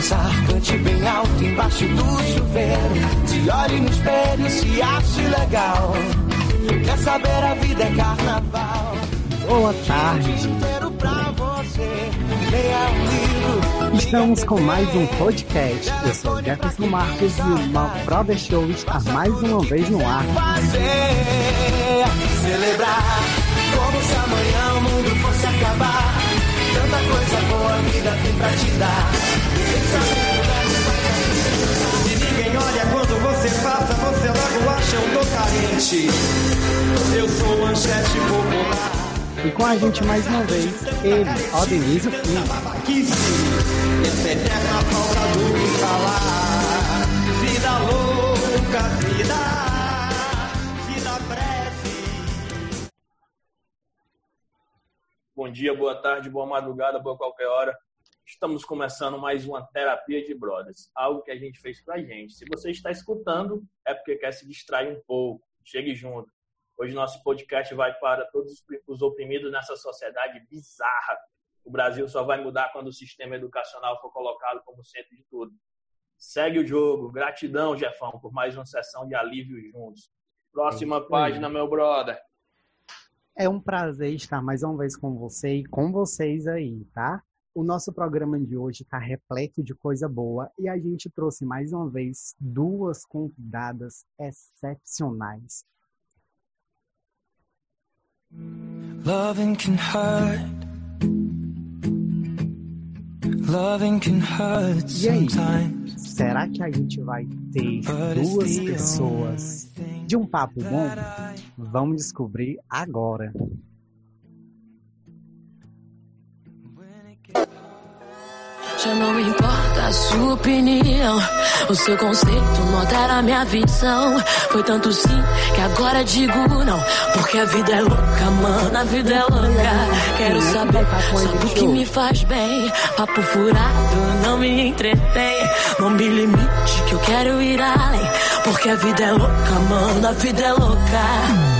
Dançar. Cante bem alto embaixo do chuveiro. Se olhe no espelho, se ache legal. Quer saber, a vida é carnaval. Boa tarde. Estamos com mais um podcast. Eu sou Jefferson Marques e o Mal Brother Show está mais uma vez no ar. fazer celebrar como se amanhã o mundo fosse acabar. Tanta coisa boa a vida tem pra te dar. E ninguém olha quando você passa, você logo acha eu tô carente. Eu sou manchete popular. E com a gente mais uma vez, ele, Odenísio Filho. Que sim, essa eterna falta do que falar. Vida louca, vida, vida breve. Bom dia, boa tarde, boa madrugada, boa qualquer hora. Estamos começando mais uma terapia de brothers, algo que a gente fez pra gente. Se você está escutando, é porque quer se distrair um pouco. Chegue junto. Hoje nosso podcast vai para todos os oprimidos nessa sociedade bizarra. O Brasil só vai mudar quando o sistema educacional for colocado como centro de tudo. Segue o jogo. Gratidão, Jefão, por mais uma sessão de alívio juntos. Próxima aí. página, meu brother. É um prazer estar mais uma vez com você e com vocês aí, tá? O nosso programa de hoje está repleto de coisa boa e a gente trouxe mais uma vez duas convidadas excepcionais. Loving can hurt. Loving can hurt E aí, sometimes. será que a gente vai ter duas pessoas de um papo bom? Vamos descobrir agora. Já não importa a sua opinião, o seu conceito altera minha visão. Foi tanto sim que agora digo não, porque a vida é louca, mano, a vida é louca. Quero saber só do que me faz bem. Papo furado não me entretém, não me limite que eu quero ir além, porque a vida é louca, mano, a vida é louca.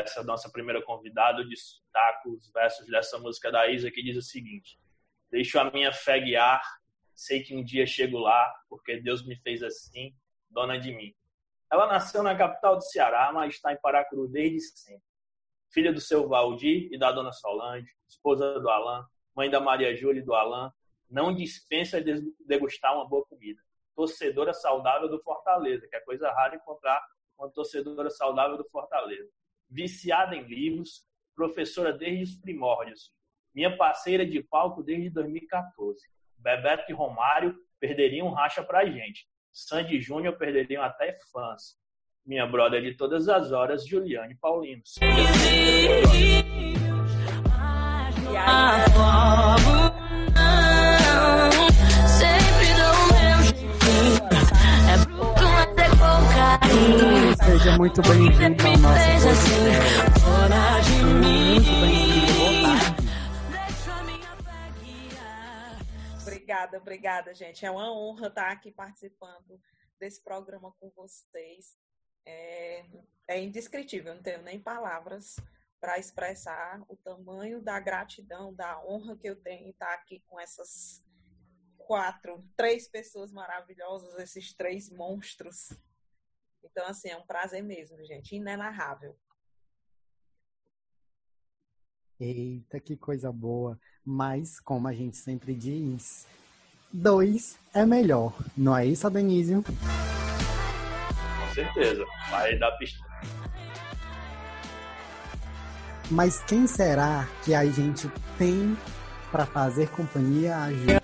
Essa nossa primeira convidada, eu destaco os versos dessa música da Isa que diz o seguinte: Deixo a minha fé guiar, sei que um dia chego lá, porque Deus me fez assim, dona de mim. Ela nasceu na capital do Ceará, mas está em Paracuru desde sempre. Filha do seu Valdir e da dona Solange, esposa do Alain, mãe da Maria Júlia e do Alain, não dispensa de degustar uma boa comida. Torcedora saudável do Fortaleza, que é coisa rara encontrar uma torcedora saudável do Fortaleza viciada em livros, professora desde os primórdios, minha parceira de palco desde 2014. Bebeto e Romário perderiam racha pra gente. Sandy Júnior perderiam até fãs. Minha brother de todas as horas, Juliane Paulino. Sempre dou meu. É é com carinho. Seja muito bem-vindo ao nosso assim, podcast. fora de mim. Muito bem-vindo. Boa tarde. Deixa a minha fé guiar. Obrigada, obrigada, gente. É uma honra estar aqui participando desse programa com vocês. É, é indescritível, não tenho nem palavras para expressar o tamanho da gratidão, da honra que eu tenho em estar aqui com essas quatro, três pessoas maravilhosas, esses três monstros. Então, assim, é um prazer mesmo, gente, inenarrável. Eita, que coisa boa. Mas, como a gente sempre diz, dois é melhor. Não é isso, Adenísio? Com certeza. Vai dar pista. Mas quem será que a gente tem para fazer companhia a Ju?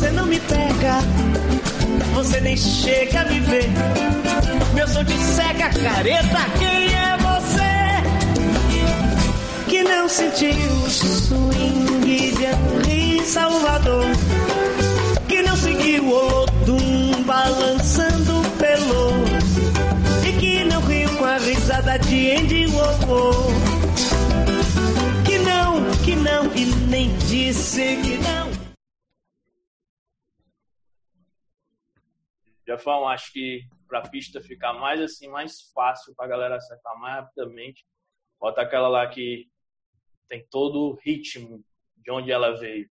Você não me pega, você nem chega a me ver. Meu som de cega careta, quem é você? Que não sentiu o swing de Henri Salvador. Que não seguiu o Odum balançando pelo. E que não riu com a risada de Andy Warhol. Que não, que não, e nem disse que não. Jefão, acho que para a pista ficar mais assim, mais fácil para a galera acertar mais rapidamente, bota aquela lá que tem todo o ritmo de onde ela veio.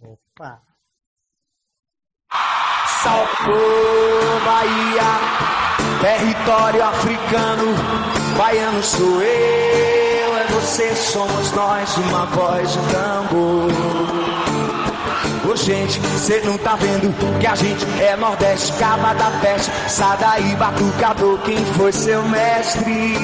Opa! Salvador, Bahia, território africano, baiano sou eu, você, somos nós, uma voz de tambor. Ô gente, cê não tá vendo que a gente é Nordeste, Caba da Peste, Sadaí, Batucador, quem foi seu mestre?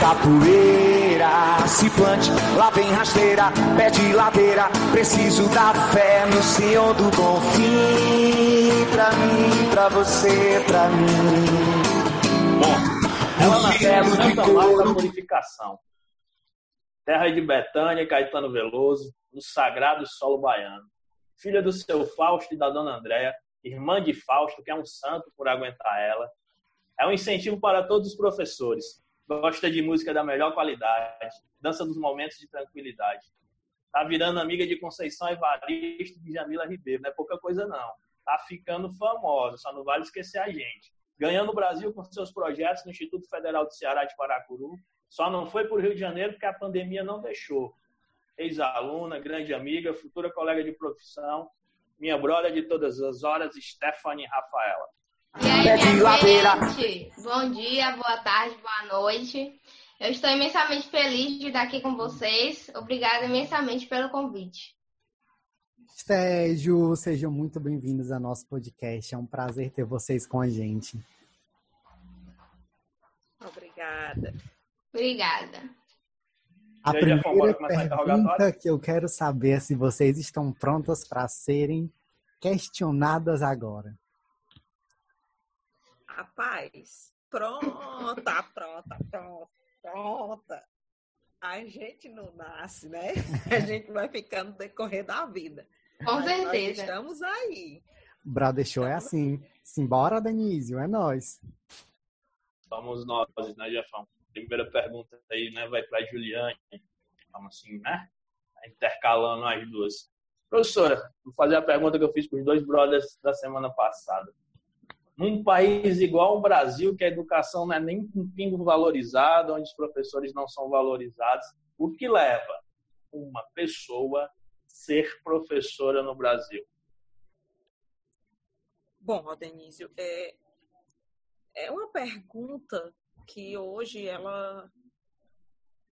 Capoeira, se plante, lá vem rasteira, pé de ladeira, preciso da fé no Senhor do bom fim, pra mim, pra você, pra mim. Ela nasceu em Santa Marta da Purificação, terra de Betânia, Caetano Veloso, no sagrado solo baiano. Filha do seu Fausto e da dona Andréa, irmã de Fausto, que é um santo por aguentar ela. É um incentivo para todos os professores gosta de música da melhor qualidade, dança dos momentos de tranquilidade. Tá virando amiga de Conceição Evaristo de Jamila Ribeiro, não é pouca coisa não. Tá ficando famosa, só não vale esquecer a gente. Ganhando o Brasil com seus projetos no Instituto Federal do Ceará de Paracuru, só não foi para o Rio de Janeiro porque a pandemia não deixou. Ex-aluna, grande amiga, futura colega de profissão, minha brother de todas as horas, Stephanie Rafaela. E aí, minha gente? Bom dia, boa tarde, boa noite. Eu estou imensamente feliz de estar aqui com vocês. Obrigada imensamente pelo convite. Sérgio, sejam muito bem-vindos ao nosso podcast. É um prazer ter vocês com a gente. Obrigada. Obrigada. A aí, primeira pergunta que eu quero saber é se vocês estão prontas para serem questionadas agora. Rapaz, pronta, pronta, pronta, pronta. A gente não nasce, né? A gente vai ficando no decorrer da vida. Com certeza. estamos aí. Brother Show é assim. Simbora, Danísio, é nós. Somos nós, né, Jefão? Primeira pergunta aí, né, vai para Juliane. Vamos assim, né? Intercalando as duas. Professora, vou fazer a pergunta que eu fiz para os dois brothers da semana passada. Num país igual ao Brasil, que a educação não é nem um pingo valorizada, onde os professores não são valorizados, o que leva uma pessoa ser professora no Brasil? Bom, Adenísio, é, é uma pergunta que hoje ela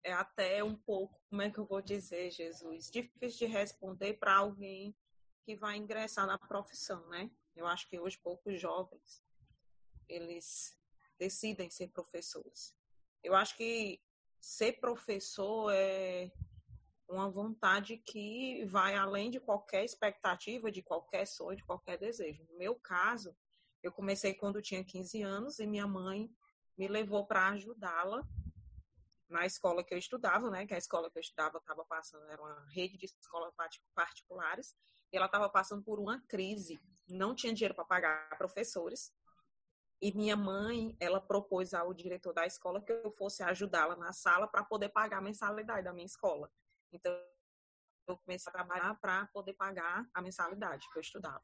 é até um pouco, como é que eu vou dizer, Jesus, difícil de responder para alguém que vai ingressar na profissão, né? Eu acho que hoje poucos jovens eles decidem ser professores. Eu acho que ser professor é uma vontade que vai além de qualquer expectativa, de qualquer sonho, de qualquer desejo. No meu caso, eu comecei quando tinha 15 anos e minha mãe me levou para ajudá-la na escola que eu estudava, né? Que a escola que eu estudava estava passando, era uma rede de escolas particulares, e ela estava passando por uma crise. Não tinha dinheiro para pagar professores. E minha mãe, ela propôs ao diretor da escola que eu fosse ajudá-la na sala para poder pagar a mensalidade da minha escola. Então, eu comecei a trabalhar para poder pagar a mensalidade que eu estudava.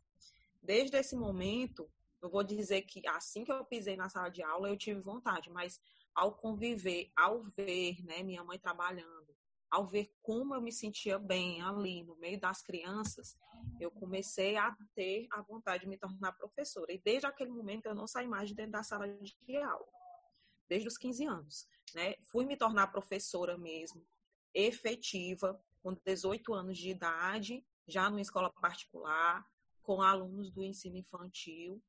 Desde esse momento, eu vou dizer que assim que eu pisei na sala de aula, eu tive vontade, mas ao conviver, ao ver, né, minha mãe trabalhando, ao ver como eu me sentia bem ali no meio das crianças, eu comecei a ter a vontade de me tornar professora. E desde aquele momento eu não saí mais de dentro da sala de aula. Desde os 15 anos, né? Fui me tornar professora mesmo, efetiva, com 18 anos de idade, já numa escola particular, com alunos do ensino infantil.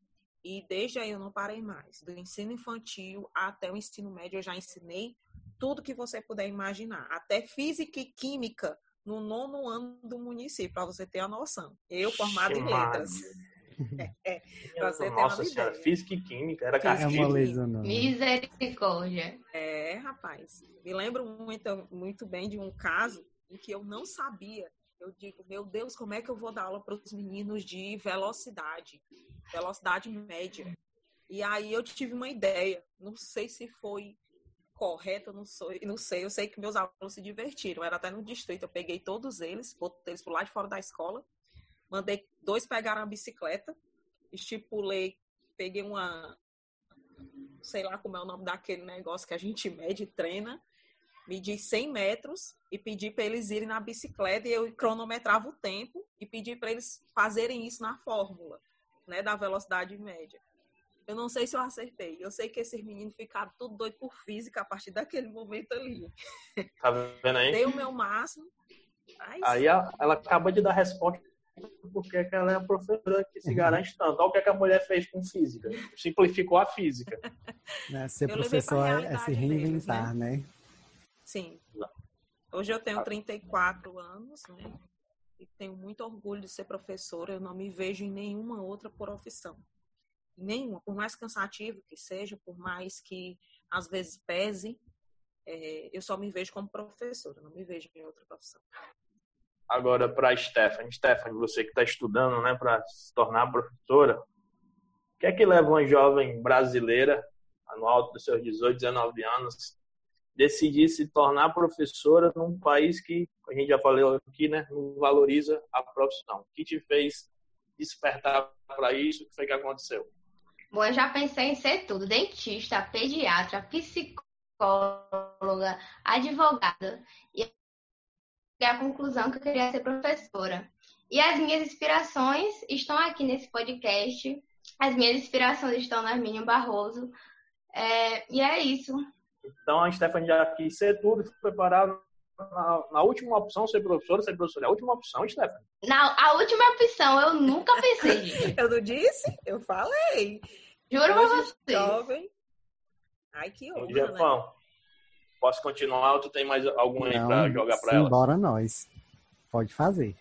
E desde aí eu não parei mais. Do ensino infantil até o ensino médio eu já ensinei tudo que você puder imaginar, até física e química no nono ano do município, para você ter a noção. Eu formada em letras. É, é, você Nossa senhora, ideia. física e química, era castigo. É Misericórdia. É, rapaz. Me lembro muito, muito bem de um caso em que eu não sabia. Eu digo, meu Deus, como é que eu vou dar aula para os meninos de velocidade? Velocidade média. E aí eu tive uma ideia. Não sei se foi correto, não, sou, não sei. Eu sei que meus alunos se divertiram. Era até no distrito. Eu peguei todos eles, botei eles por lá de fora da escola. Mandei dois pegaram a bicicleta. Estipulei, peguei uma. Sei lá como é o nome daquele negócio que a gente mede e treina. Medi 100 metros e pedi para eles irem na bicicleta e eu cronometrava o tempo e pedi para eles fazerem isso na fórmula, né, da velocidade média. Eu não sei se eu acertei. Eu sei que esses meninos ficaram tudo doido por física a partir daquele momento ali. Tá vendo aí? Dei o meu máximo. aí ela, acaba de dar resposta porque ela é a professora que se garante tanto. Olha o que, é que a mulher fez com física. Simplificou a física. Né? Ser eu professor é se reinventar, deles, né? né? Sim. Hoje eu tenho 34 anos, né? E tenho muito orgulho de ser professora. Eu não me vejo em nenhuma outra profissão nenhuma, por mais cansativo que seja, por mais que às vezes pese, é, eu só me vejo como professora, não me vejo em outra profissão. Agora, para a Stephanie, Stephanie, você que está estudando né, para se tornar professora, o que é que leva uma jovem brasileira, no alto dos seus 18, 19 anos, decidir se tornar professora num país que, a gente já falou aqui, né, não valoriza a profissão? O que te fez despertar para isso? O que foi que aconteceu? Bom, eu já pensei em ser tudo: dentista, pediatra, psicóloga, advogada. E a conclusão que eu queria ser professora. E as minhas inspirações estão aqui nesse podcast. As minhas inspirações estão na Arminio Barroso. É, e é isso. Então a Stephanie já quis ser tudo, foi parar na, na, última opção ser professora, ser professora. É a última opção, Stephanie. Na, a última opção, eu nunca pensei. eu não disse? Eu falei. Juro pra você. Jovem. Ai, que honra, Jefão, né? Posso continuar ou tu tem mais algum aí pra jogar pra ela? Bora nós. Pode fazer.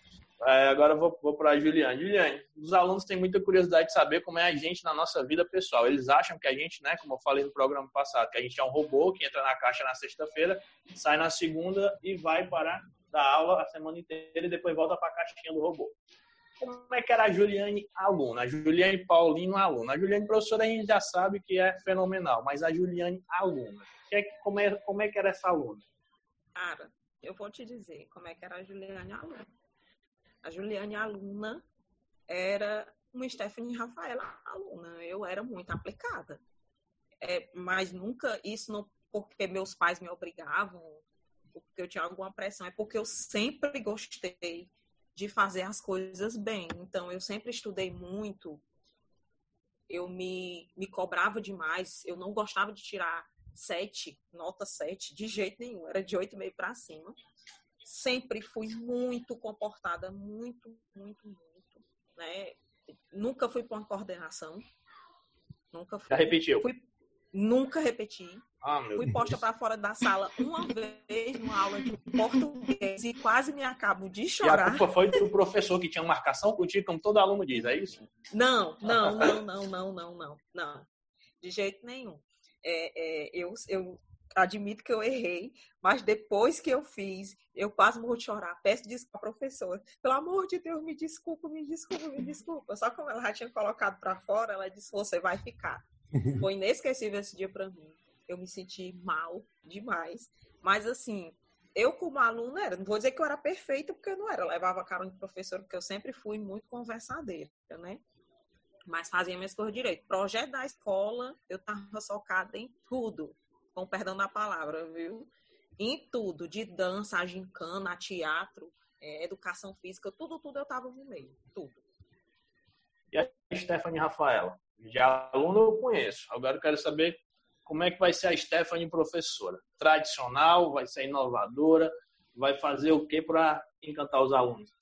É, agora eu vou, vou para a Juliane. Juliane, os alunos têm muita curiosidade de saber como é a gente na nossa vida pessoal. Eles acham que a gente, né, como eu falei no programa passado, que a gente é um robô que entra na caixa na sexta-feira, sai na segunda e vai para dar aula a semana inteira e depois volta para a caixinha do robô como é que era a Juliane aluna, a Juliane Paulino aluna. A Juliane professora a gente já sabe que é fenomenal, mas a Juliane aluna, que é, como, é, como é que era essa aluna? Cara, eu vou te dizer como é que era a Juliane aluna. A Juliane aluna era uma Stephanie Rafaela aluna. Eu era muito aplicada. É, mas nunca isso não porque meus pais me obrigavam, porque eu tinha alguma pressão, é porque eu sempre gostei de fazer as coisas bem. Então, eu sempre estudei muito, eu me, me cobrava demais, eu não gostava de tirar sete, nota sete, de jeito nenhum, era de oito e meio para cima. Sempre fui muito comportada, muito, muito, muito, né? Nunca fui para uma coordenação. Nunca fui. Já repetiu? Fui, nunca repeti. Ah, Fui posta para fora da sala uma vez numa aula de português e quase me acabo de chorar. E a culpa foi do professor que tinha marcação contigo, como todo aluno diz, é isso? Não, não, não, não, não, não, não, não. De jeito nenhum. É, é, eu, eu admito que eu errei, mas depois que eu fiz, eu quase morro de chorar. Peço desculpa à professora. Pelo amor de Deus, me desculpa, me desculpa, me desculpa. Só como ela já tinha colocado para fora, ela disse: você vai ficar. Foi inesquecível esse dia para mim eu me senti mal demais. Mas assim, eu como aluna era, não vou dizer que eu era perfeita, porque eu não era. Eu levava a cara de professor, porque eu sempre fui muito conversadeira, né? Mas fazia minhas coisas direito. Projeto da escola, eu tava socada em tudo, com perdão da palavra, viu? Em tudo, de dança, a gincana, a teatro, é, educação física, tudo, tudo eu tava no meio, tudo. E a Stephanie Rafaela? Já aluna eu conheço. Agora eu quero saber como é que vai ser a Stephanie professora? Tradicional, vai ser inovadora, vai fazer o que para encantar os alunos?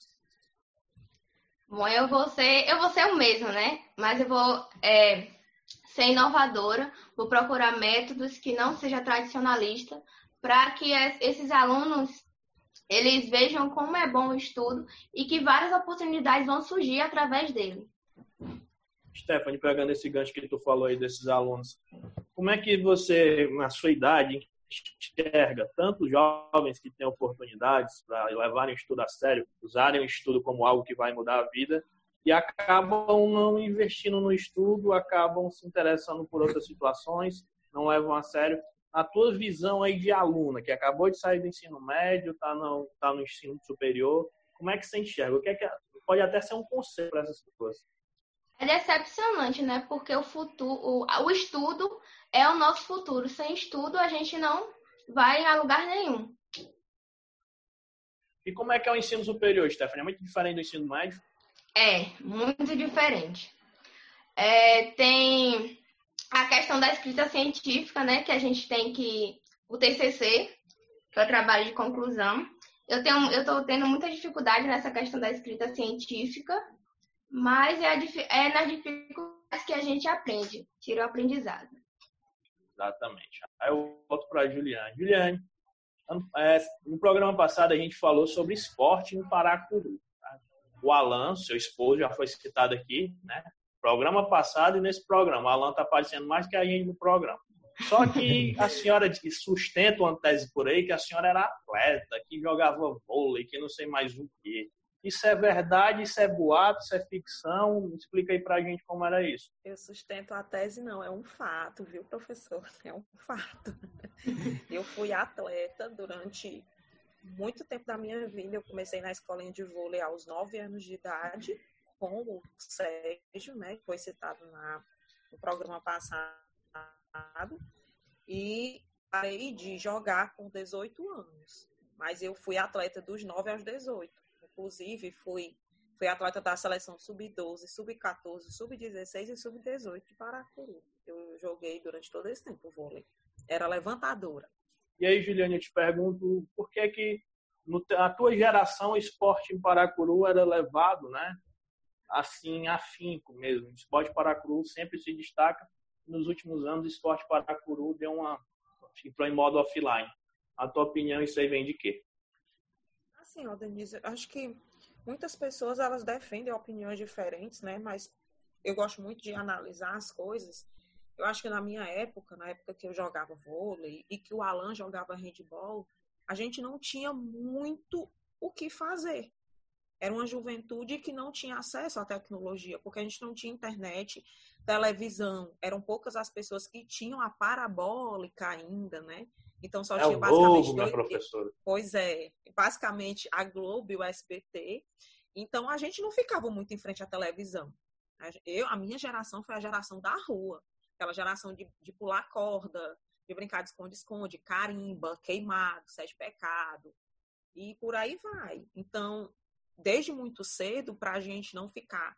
Bom, eu vou ser, eu vou ser o mesmo, né? Mas eu vou é, ser inovadora, vou procurar métodos que não seja tradicionalista para que esses alunos eles vejam como é bom o estudo e que várias oportunidades vão surgir através dele. Stephanie, pegando esse gancho que tu falou aí desses alunos, como é que você, na sua idade, enxerga tanto jovens que têm oportunidades para levarem o estudo a sério, usarem o estudo como algo que vai mudar a vida, e acabam não investindo no estudo, acabam se interessando por outras situações, não levam a sério. A tua visão aí de aluna, que acabou de sair do ensino médio, está no, tá no ensino superior, como é que você enxerga? O que é que pode até ser um conselho para essas pessoas? É decepcionante, né? Porque o futuro, o, o estudo é o nosso futuro. Sem estudo, a gente não vai a lugar nenhum. E como é que é o ensino superior, Stephanie? É muito diferente do ensino médio? É, muito diferente. É, tem a questão da escrita científica, né? Que a gente tem que. O TCC, que é o trabalho de conclusão. Eu tenho, eu estou tendo muita dificuldade nessa questão da escrita científica, mas é, a, é nas dificuldades que a gente aprende, tira o aprendizado. Exatamente. Aí eu volto para a Juliane. Juliane, é, no programa passado a gente falou sobre esporte no Paracuru. Tá? O Alan, seu esposo, já foi citado aqui, né? Programa passado e nesse programa. O Alan está aparecendo mais que a gente no programa. Só que a senhora sustenta uma tese por aí que a senhora era atleta, que jogava vôlei, que não sei mais o quê. Isso é verdade, isso é boato, isso é ficção? Explica aí pra gente como era isso. Eu sustento a tese, não, é um fato, viu, professor? É um fato. Eu fui atleta durante muito tempo da minha vida. Eu comecei na escolinha de vôlei aos 9 anos de idade, com o Sérgio, né, que foi citado na, no programa passado. E parei de jogar com 18 anos. Mas eu fui atleta dos 9 aos 18 inclusive fui, fui atleta da seleção sub-12, sub-14, sub-16 e sub-18 de Paracuru. Eu joguei durante todo esse tempo vôlei. Era levantadora. E aí, Juliane, eu te pergunto, por que que na tua geração o esporte em Paracuru era levado, né? Assim, afinco mesmo. O esporte Paracuru sempre se destaca. Nos últimos anos, o esporte Paracuru deu uma entrou em modo offline. A tua opinião, isso aí vem de quê? Assim, ó, Denise, acho que muitas pessoas elas defendem opiniões diferentes, né? Mas eu gosto muito de analisar as coisas. Eu acho que na minha época, na época que eu jogava vôlei e que o Alan jogava handball, a gente não tinha muito o que fazer. Era uma juventude que não tinha acesso à tecnologia, porque a gente não tinha internet, televisão. Eram poucas as pessoas que tinham a parabólica ainda, né? Então só é tinha basicamente Globo, dois. Professora. Pois é, basicamente a Globo e o SBT. Então a gente não ficava muito em frente à televisão. Eu, a minha geração foi a geração da rua, aquela geração de, de pular corda, de brincar de esconde-esconde, carimba, queimado, sete pecado e por aí vai. Então, desde muito cedo, para a gente não ficar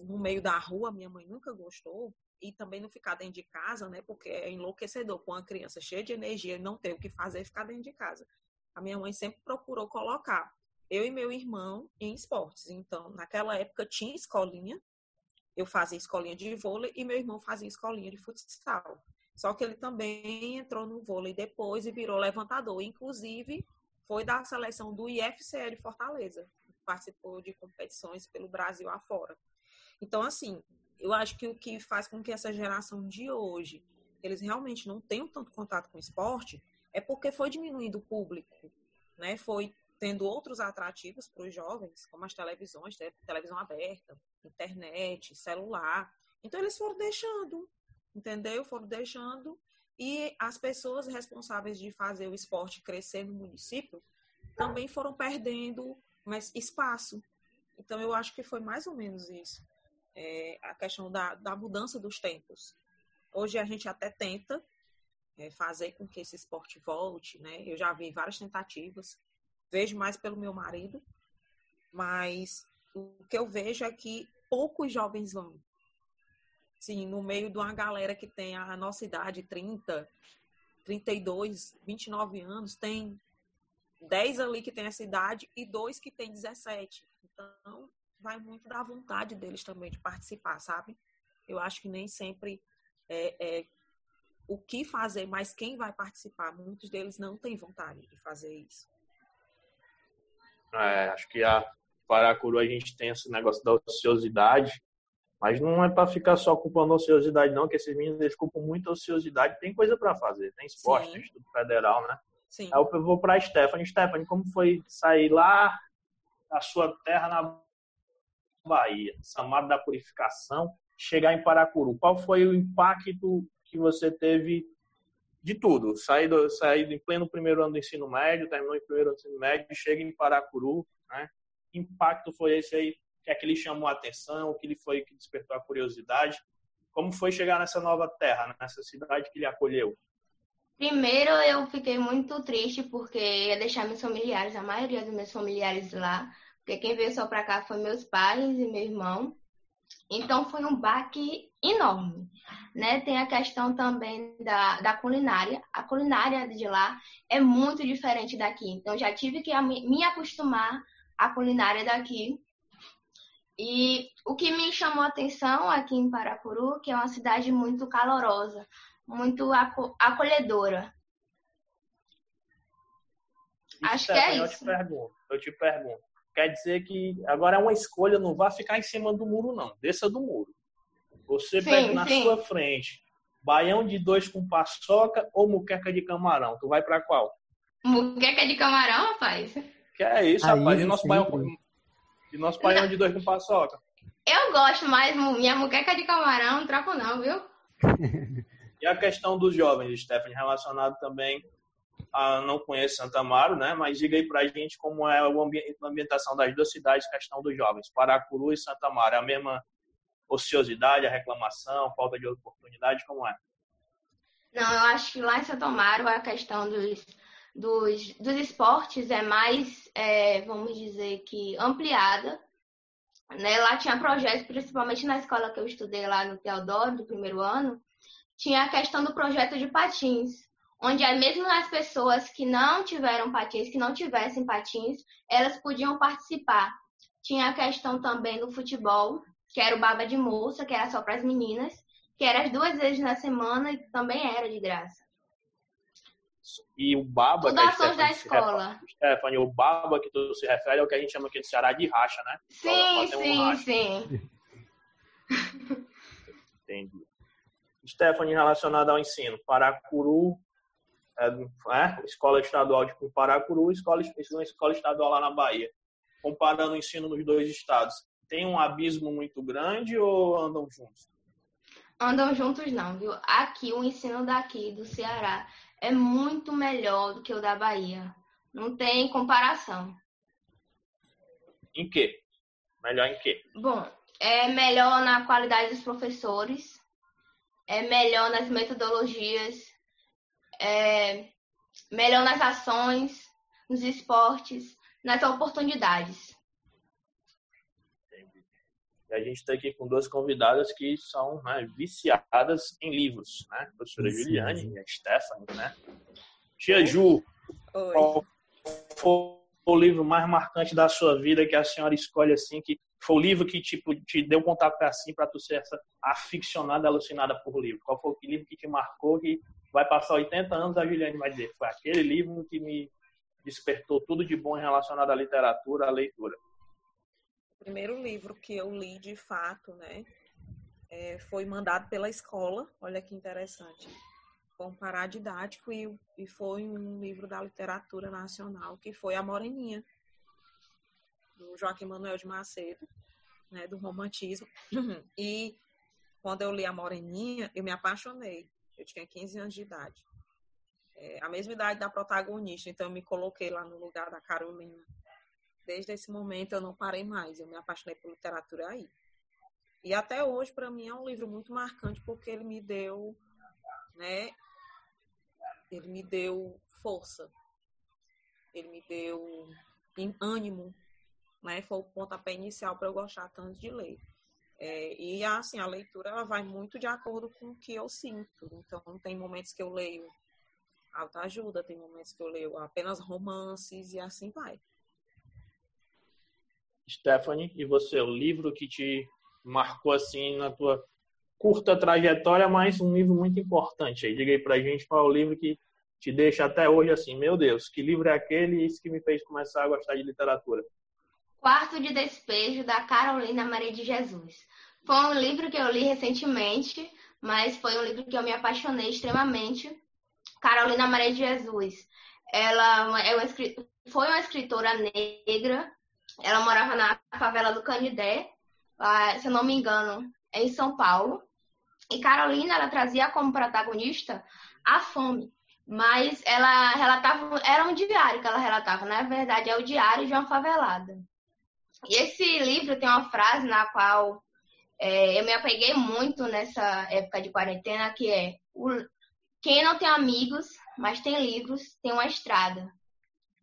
no meio da rua, minha mãe nunca gostou, e também não ficar dentro de casa, né? Porque é enlouquecedor com uma criança cheia de energia e não ter o que fazer ficar dentro de casa. A minha mãe sempre procurou colocar eu e meu irmão em esportes. Então, naquela época tinha escolinha, eu fazia escolinha de vôlei e meu irmão fazia escolinha de futsal. Só que ele também entrou no vôlei depois e virou levantador. Inclusive, foi da seleção do IFCL Fortaleza. Participou de competições pelo Brasil afora. Então, assim, eu acho que o que faz com que essa geração de hoje eles realmente não tenham tanto contato com esporte é porque foi diminuindo o público, né? Foi tendo outros atrativos para os jovens, como as televisões, televisão aberta, internet, celular. Então eles foram deixando, entendeu? Foram deixando e as pessoas responsáveis de fazer o esporte crescer no município também foram perdendo mais espaço. Então eu acho que foi mais ou menos isso é, a questão da, da mudança dos tempos. Hoje a gente até tenta é, fazer com que esse esporte volte, né? Eu já vi várias tentativas, vejo mais pelo meu marido, mas o que eu vejo é que poucos jovens vão. Sim, no meio de uma galera que tem a nossa idade, 30, 32, 29 anos, tem 10 ali que tem essa idade e dois que tem 17. Então, vai muito da vontade deles também de participar, sabe? Eu acho que nem sempre é, é, o que fazer, mas quem vai participar, muitos deles não têm vontade de fazer isso. É, acho que a Paracuru a gente tem esse negócio da ociosidade, mas não é para ficar só culpando a ociosidade, não, que esses meninos eles culpam muito a ociosidade, tem coisa para fazer, tem esporte, tem estudo federal, né? Sim. Aí eu vou para a Stephanie. Stephanie, como foi sair lá da sua terra na Bahia, Samado da Purificação, chegar em Paracuru? Qual foi o impacto que você teve de tudo? Sair, do, sair em pleno primeiro ano do ensino médio, terminou em primeiro ano do ensino médio, chega em Paracuru, né? Que impacto foi esse aí? O que é que lhe chamou a atenção? O que lhe foi que despertou a curiosidade? Como foi chegar nessa nova terra, nessa cidade que lhe acolheu? Primeiro, eu fiquei muito triste porque ia deixar meus familiares, a maioria dos meus familiares lá, porque quem veio só para cá foi meus pais e meu irmão. Então, foi um baque enorme, né? Tem a questão também da, da culinária. A culinária de lá é muito diferente daqui. Então, já tive que me acostumar à culinária daqui. E o que me chamou a atenção aqui em Paracuru, que é uma cidade muito calorosa, muito acolhedora. Acho que é eu isso. Te pergunto, eu te pergunto. Quer dizer que agora é uma escolha, não vá ficar em cima do muro, não. Desça do muro. Você Sim, pega na sim. sua frente baião de dois com paçoca ou muqueca de camarão. Tu vai para qual? Muqueca de camarão, rapaz? Que é isso, Aí, rapaz. E nosso baião, e nosso baião de dois com paçoca? Eu gosto, mas minha muqueca de camarão não troco não, viu? E a questão dos jovens, Stephanie, relacionado também a não conheço Santa Amaro, né? Mas diga aí pra gente como é a ambientação das duas cidades, questão dos jovens, Paracuru e Santa Amaro. É a mesma ociosidade, a reclamação, falta de oportunidade, como é? Não, eu acho que lá em Santo Amaro a questão dos, dos, dos esportes é mais, é, vamos dizer que, ampliada. Né? Lá tinha projetos, principalmente na escola que eu estudei lá no Teodoro, do primeiro ano, tinha a questão do projeto de patins, onde aí mesmo as pessoas que não tiveram patins, que não tivessem patins, elas podiam participar. Tinha a questão também do futebol, que era o baba de moça, que era só para as meninas, que era as duas vezes na semana e também era de graça. E o baba Tudo ações da Stephanie se escola. refere- Stephanie, o baba que tu se refere é o que a gente chama aqui de Ceará de racha, né? Sim, um sim, racha. sim. Entendi. Stephanie, relacionada ao ensino, Paracuru, é, é, escola estadual de Paracuru, escola, uma escola estadual lá na Bahia. Comparando o ensino nos dois estados, tem um abismo muito grande ou andam juntos? Andam juntos não, viu? Aqui, o ensino daqui, do Ceará, é muito melhor do que o da Bahia. Não tem comparação. Em quê? Melhor em quê? Bom, é melhor na qualidade dos professores, é melhor nas metodologias, é melhor nas ações, nos esportes, nas oportunidades. E a gente está aqui com duas convidadas que são né, viciadas em livros, né? A professora Sim, Juliane e a Stephanie, né? Tia Ju, Oi. qual foi o livro mais marcante da sua vida que a senhora escolhe assim, que foi o livro que tipo, te deu contato assim para tu ser essa aficionada, alucinada por livro? Qual foi o livro que te marcou que vai passar 80 anos, a Juliane vai dizer, foi aquele livro que me despertou tudo de bom relacionado à literatura, à leitura. O primeiro livro que eu li de fato, né, é, foi mandado pela escola. Olha que interessante. Foi um paradidático e, e foi um livro da literatura nacional, que foi A Moreninha, do Joaquim Manuel de Macedo, né, do romantismo. E quando eu li A Moreninha, eu me apaixonei. Eu tinha 15 anos de idade. É, a mesma idade da protagonista, então eu me coloquei lá no lugar da Carolina desde esse momento eu não parei mais. Eu me apaixonei por literatura aí. E até hoje, para mim, é um livro muito marcante porque ele me deu, né? Ele me deu força. Ele me deu ânimo, né? Foi o pontapé inicial para eu gostar tanto de ler. É, e assim, a leitura ela vai muito de acordo com o que eu sinto. Então, tem momentos que eu leio autoajuda, tem momentos que eu leio apenas romances e assim vai. Stephanie, e você, o livro que te marcou assim na tua curta trajetória, mas um livro muito importante. Aí, diga aí pra gente qual é o livro que te deixa até hoje assim, meu Deus, que livro é aquele? Isso que me fez começar a gostar de literatura. Quarto de Despejo, da Carolina Maria de Jesus. Foi um livro que eu li recentemente, mas foi um livro que eu me apaixonei extremamente. Carolina Maria de Jesus. Ela é uma, foi uma escritora negra. Ela morava na favela do Canidé, se eu não me engano, em São Paulo. E Carolina, ela trazia como protagonista a fome. Mas ela relatava, era um diário que ela relatava. Na verdade, é o diário de uma favelada. E esse livro tem uma frase na qual é, eu me apeguei muito nessa época de quarentena, que é o, quem não tem amigos, mas tem livros, tem uma estrada.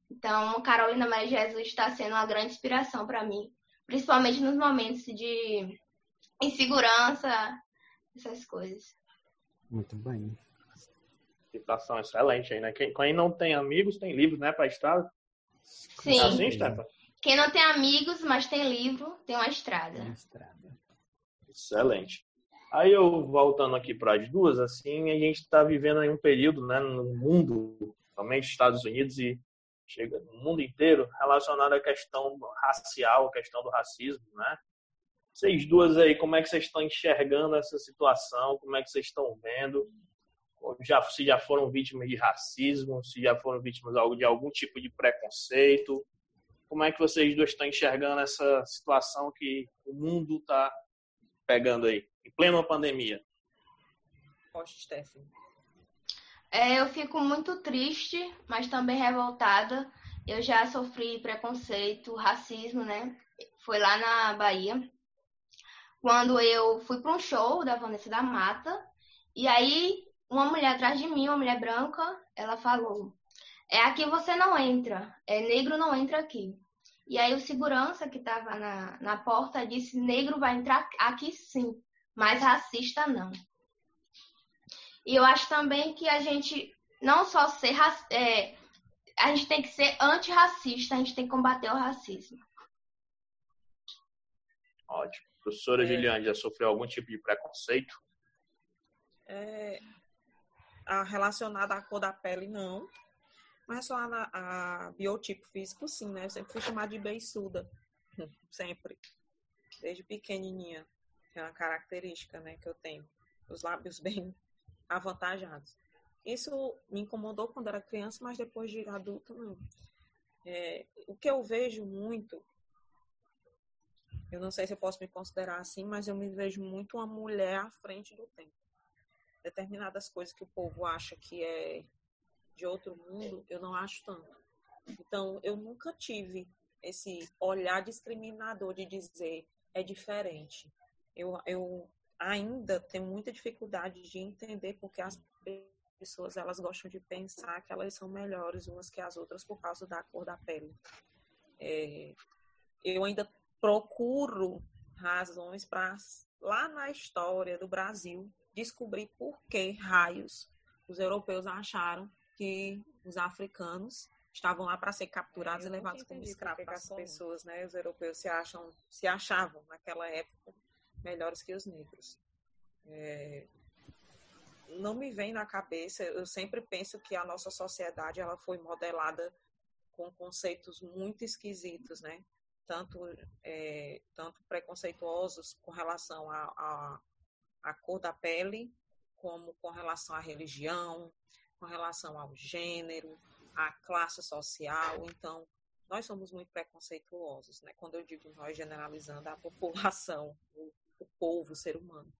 Então, Carolina Maria Jesus está sendo uma grande inspiração para mim, principalmente nos momentos de insegurança, essas coisas. Muito bem. Citação excelente aí, né? Quem, quem não tem amigos, tem livros, né, para estrada? Sim. Assim, Stefa? Quem não tem amigos, mas tem livro, tem uma estrada. Uma estrada. Excelente. Aí eu voltando aqui para as duas, assim, a gente está vivendo em um período, né, no mundo, somente Estados Unidos e chega no mundo inteiro, relacionado à questão racial, à questão do racismo, né? Vocês duas aí, como é que vocês estão enxergando essa situação? Como é que vocês estão vendo? Já, se já foram vítimas de racismo, se já foram vítimas de algum tipo de preconceito? Como é que vocês duas estão enxergando essa situação que o mundo está pegando aí, em plena pandemia? Poxa, Stephanie. É, eu fico muito triste, mas também revoltada. Eu já sofri preconceito, racismo, né? Foi lá na Bahia, quando eu fui para um show da Vanessa da Mata, e aí uma mulher atrás de mim, uma mulher branca, ela falou: É aqui você não entra, é negro não entra aqui. E aí o segurança que estava na, na porta disse: negro vai entrar aqui sim, mas racista não. E eu acho também que a gente não só ser é, a gente tem que ser antirracista, a gente tem que combater o racismo. Ótimo. Professora é. Giliane, já sofreu algum tipo de preconceito? É, a relacionada à cor da pele, não. Mas só a, a biotipo físico, sim, né? Eu sempre fui chamada de beiçuda. Sempre. Desde pequenininha. É uma característica, né, que eu tenho. Os lábios bem avantajados. Isso me incomodou quando era criança, mas depois de adulto, não. É, o que eu vejo muito, eu não sei se eu posso me considerar assim, mas eu me vejo muito uma mulher à frente do tempo. Determinadas coisas que o povo acha que é de outro mundo, eu não acho tanto. Então, eu nunca tive esse olhar discriminador de dizer é diferente. Eu, eu ainda tenho muita dificuldade de entender porque as pessoas elas gostam de pensar que elas são melhores umas que as outras por causa da cor da pele. É, eu ainda procuro razões para lá na história do Brasil descobrir por que raios os europeus acharam que os africanos estavam lá para ser capturados e levados como escravos as pessoas, né? Os europeus se acham, se achavam naquela época melhores que os negros. É, não me vem na cabeça. Eu sempre penso que a nossa sociedade ela foi modelada com conceitos muito esquisitos, né? Tanto é, tanto preconceituosos com relação à cor da pele, como com relação à religião, com relação ao gênero, à classe social. Então, nós somos muito preconceituosos, né? Quando eu digo nós, generalizando a população, o, o povo, o ser humano.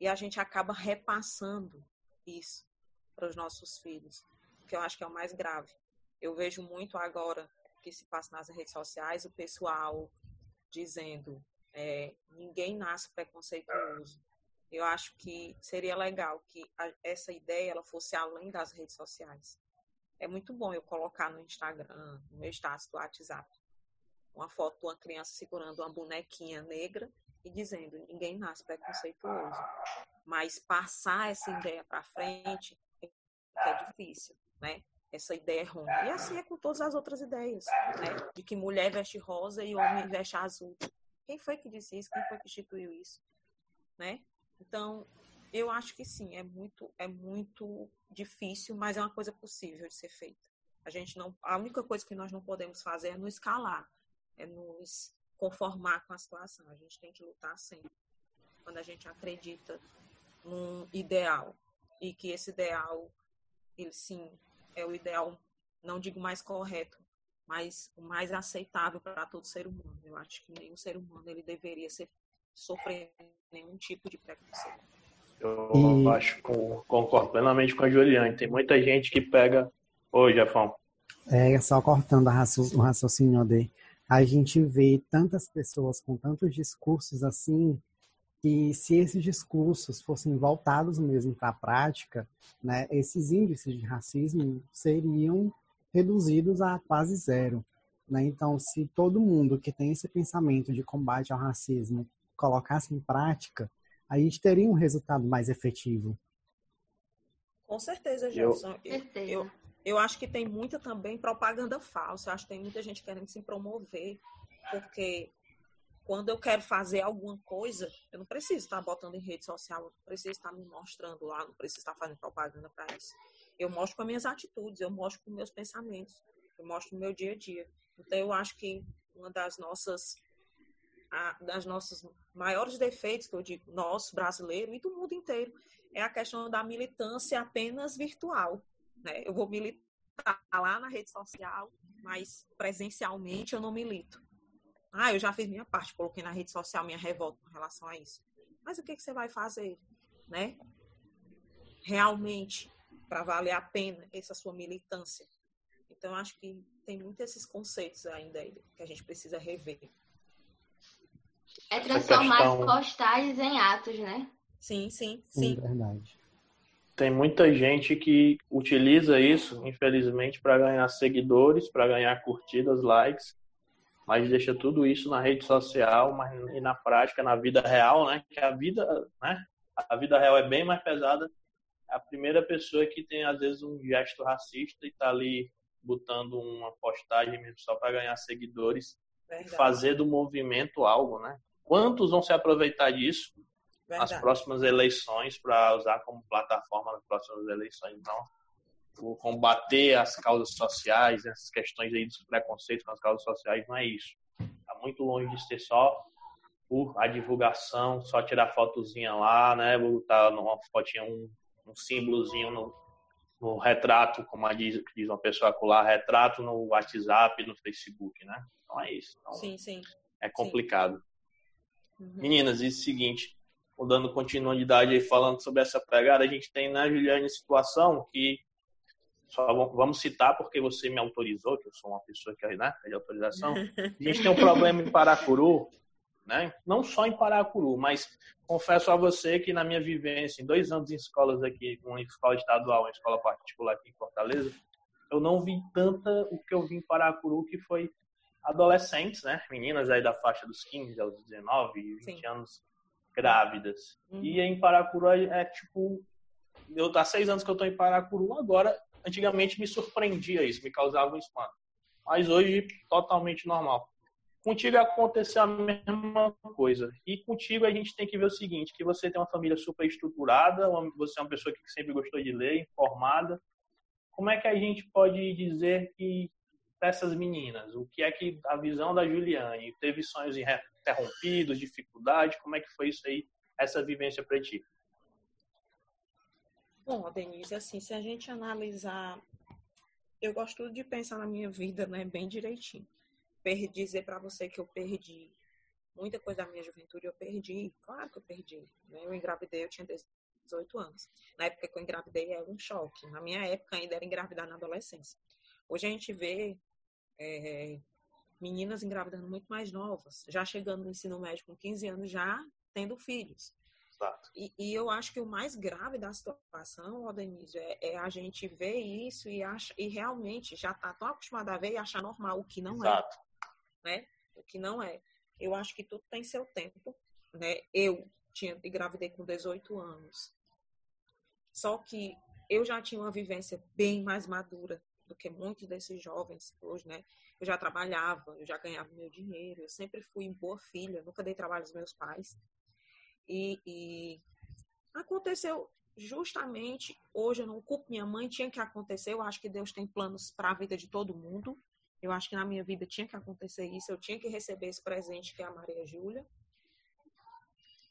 E a gente acaba repassando isso para os nossos filhos, que eu acho que é o mais grave. Eu vejo muito agora que se passa nas redes sociais é. Eu acho que seria legal que a, essa ideia ela fosse além das redes sociais. É muito bom eu colocar no Instagram, no meu status do WhatsApp, uma foto de uma criança segurando uma bonequinha negra e dizendo ninguém nasce preconceituoso. Mas passar essa ideia para frente é difícil, né? Essa ideia é ruim. E assim é com todas as outras ideias, né? De que mulher veste rosa e homem veste azul. Quem foi que disse isso? Quem foi que instituiu isso? Né? Então, eu acho que sim, é muito, é muito difícil, mas é uma coisa possível de ser feita. A gente não, a única coisa que nós não podemos fazer é nos escalar, é nos conformar com a situação. A gente tem que lutar sempre. Quando a gente acredita num ideal e que esse ideal, ele sim, é o ideal, não digo mais correto, mas o mais aceitável para todo ser humano. Eu acho que nenhum ser humano ele deveria ser, sofrer nenhum tipo de preconceito. Eu e... acho concordo plenamente com a Juliane. Tem muita gente que pega. Oi, Jefão. É, só cortando o raciocínio dele. A gente vê tantas pessoas com tantos discursos assim, que se esses discursos fossem voltados mesmo para a prática, né, esses índices de racismo seriam reduzidos a quase zero. Né? Então, se todo mundo que tem esse pensamento de combate ao racismo colocasse em prática, a gente teria um resultado mais efetivo. Com certeza, Gerson. Eu, eu, eu, acho que tem muita também propaganda falsa. Eu acho que tem muita gente querendo se promover, porque quando eu quero fazer alguma coisa, eu não preciso estar botando em rede social, eu não preciso estar me mostrando lá, não preciso estar fazendo propaganda para isso. Eu mostro com as minhas atitudes, eu mostro com meus pensamentos, eu mostro no meu dia a dia. Então, eu acho que uma das nossas, a, das nossos maiores defeitos, que eu digo, nosso brasileiro e do mundo inteiro, é a questão da militância apenas virtual. Né? Eu vou militar lá na rede social, mas presencialmente eu não milito. Ah, eu já fiz minha parte, coloquei na rede social minha revolta com relação a isso. Mas o que, que você vai fazer, né? Realmente para valer a pena essa sua militância. Então, acho que tem muitos esses conceitos ainda que a gente precisa rever. É transformar questão... postagens em atos, né? Sim, sim, sim. É verdade. Tem muita gente que utiliza isso, infelizmente, para ganhar seguidores, para ganhar curtidas, likes, mas deixa tudo isso na rede social, mas e na prática, na vida real, né? Que a vida, né? A vida real é bem mais pesada a primeira pessoa que tem, às vezes, um gesto racista e está ali botando uma postagem mesmo só para ganhar seguidores Verdade. e fazer do movimento algo, né? Quantos vão se aproveitar disso Verdade. nas próximas eleições para usar como plataforma nas próximas eleições? Então, vou combater as causas sociais, essas questões aí dos preconceitos com as causas sociais, não é isso. Está muito longe de ser só por a divulgação, só tirar fotozinha lá, né? Botar numa fotinha um um símbolozinho no, no retrato, como a diz, diz uma pessoa acolá, retrato no WhatsApp, no Facebook, né? Então é isso. Então, sim, sim. É complicado. Uhum. Meninas, e o seguinte, dando continuidade aí falando sobre essa pegada, a gente tem na né, Juliane situação que só vamos citar porque você me autorizou, que eu sou uma pessoa que né, de autorização. A gente tem um problema em Paracuru, né? Não só em Paracuru, mas confesso a você que na minha vivência, em dois anos em escolas aqui, uma escola estadual, uma escola particular aqui em Fortaleza, eu não vi tanta o que eu vi em Paracuru, que foi adolescentes, né? Meninas aí da faixa dos 15 aos 19, 20 Sim. anos grávidas. Uhum. E em Paracuru é, é tipo. Eu há seis anos que eu estou em Paracuru, agora, antigamente me surpreendia isso, me causava um espanto. Mas hoje, totalmente normal. Contigo aconteceu a mesma coisa. E contigo a gente tem que ver o seguinte, que você tem uma família super estruturada, você é uma pessoa que sempre gostou de ler, informada. Como é que a gente pode dizer que essas meninas, o que é que a visão da Juliane, teve sonhos interrompidos, dificuldade, como é que foi isso aí, essa vivência para ti? Bom, Denise, assim, se a gente analisar, eu gosto de pensar na minha vida, né, bem direitinho dizer para você que eu perdi muita coisa da minha juventude, eu perdi. Claro que eu perdi. Né? Eu engravidei, eu tinha 18 anos. Na época que eu engravidei era um choque. Na minha época ainda era engravidar na adolescência. Hoje a gente vê é, meninas engravidando muito mais novas, já chegando no ensino médio com 15 anos, já tendo filhos. E, e, eu acho que o mais grave da situação, Denise, é, é, a gente ver isso e, acha, e realmente já está tão acostumado a ver e achar normal, o que não é. Exato. é né? O que não é. Eu acho que tudo tem seu tempo, né? Eu tinha engravidei com 18 anos. Só que eu já tinha uma vivência bem mais madura do que muitos desses jovens hoje, né? Eu já trabalhava, eu já ganhava meu dinheiro, eu sempre fui boa filha, nunca dei trabalho aos meus pais. E, e Aconteceu justamente hoje, eu não culpo minha mãe, tinha que acontecer. Eu acho que Deus tem planos para a vida de todo mundo. Eu acho que na minha vida tinha que acontecer isso. Eu tinha que receber esse presente que é a Maria Júlia,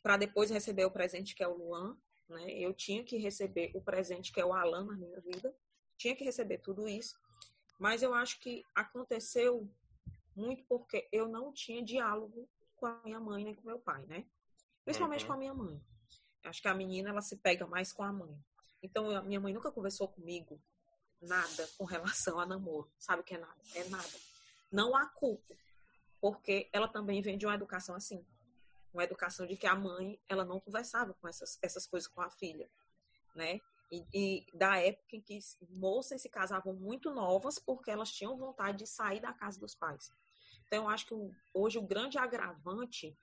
para depois receber o presente que é o Luan. Né? Eu tinha que receber o presente que é o Alan na minha vida. Tinha que receber tudo isso. Mas eu acho que aconteceu muito porque eu não tinha diálogo com a minha mãe nem com meu pai, né? Principalmente uhum. com a minha mãe. Acho que a menina ela se pega mais com a mãe. Então a minha mãe nunca conversou comigo nada com relação a namoro. Sabe o que é nada? É nada. Não há culpa, porque ela também vem de uma educação assim. Uma educação de que a mãe, ela não conversava com essas, essas coisas com a filha, né? E, e, da época em que moças se casavam muito novas porque elas tinham vontade de sair da casa dos pais. Então, eu acho que hoje o grande agravante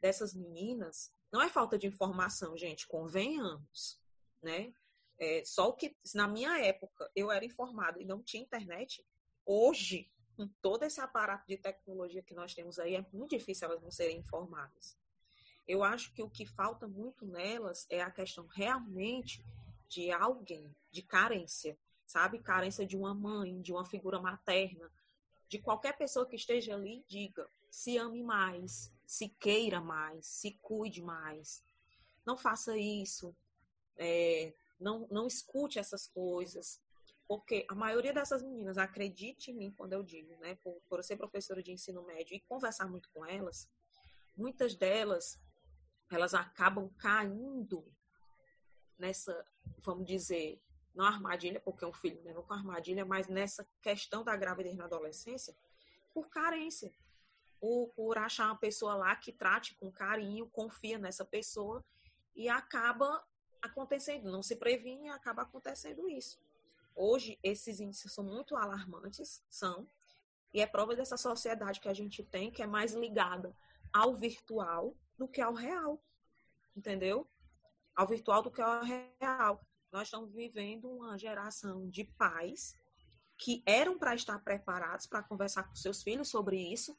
dessas meninas não é falta de informação, gente, convenhamos, né? É, só o que, na minha época, eu era informado e não tinha internet, hoje, com todo esse aparato de tecnologia que nós temos aí, é muito difícil elas não serem informadas. Eu acho que o que falta muito nelas é a questão realmente de alguém, de carência, sabe? Carência de uma mãe, de uma figura materna, de qualquer pessoa que esteja ali, diga, se ame mais, se queira mais, se cuide mais. Não faça isso. É, não, não escute essas coisas. Porque a maioria dessas meninas, acredite em mim quando eu digo, né? Por, por ser professora de ensino médio e conversar muito com elas, muitas delas, elas acabam caindo nessa, vamos dizer, não armadilha, porque é um filho né? não com armadilha, mas nessa questão da gravidez na adolescência, por carência. Por, por achar uma pessoa lá que trate com carinho, confia nessa pessoa e acaba acontecendo, não se previne, acaba acontecendo isso. Hoje, esses índices são muito alarmantes, são, e é prova dessa sociedade que a gente tem, que é mais ligada ao virtual do que ao real, entendeu? Ao virtual do que ao real. Nós estamos vivendo uma geração de pais que eram para estar preparados para conversar com seus filhos sobre isso,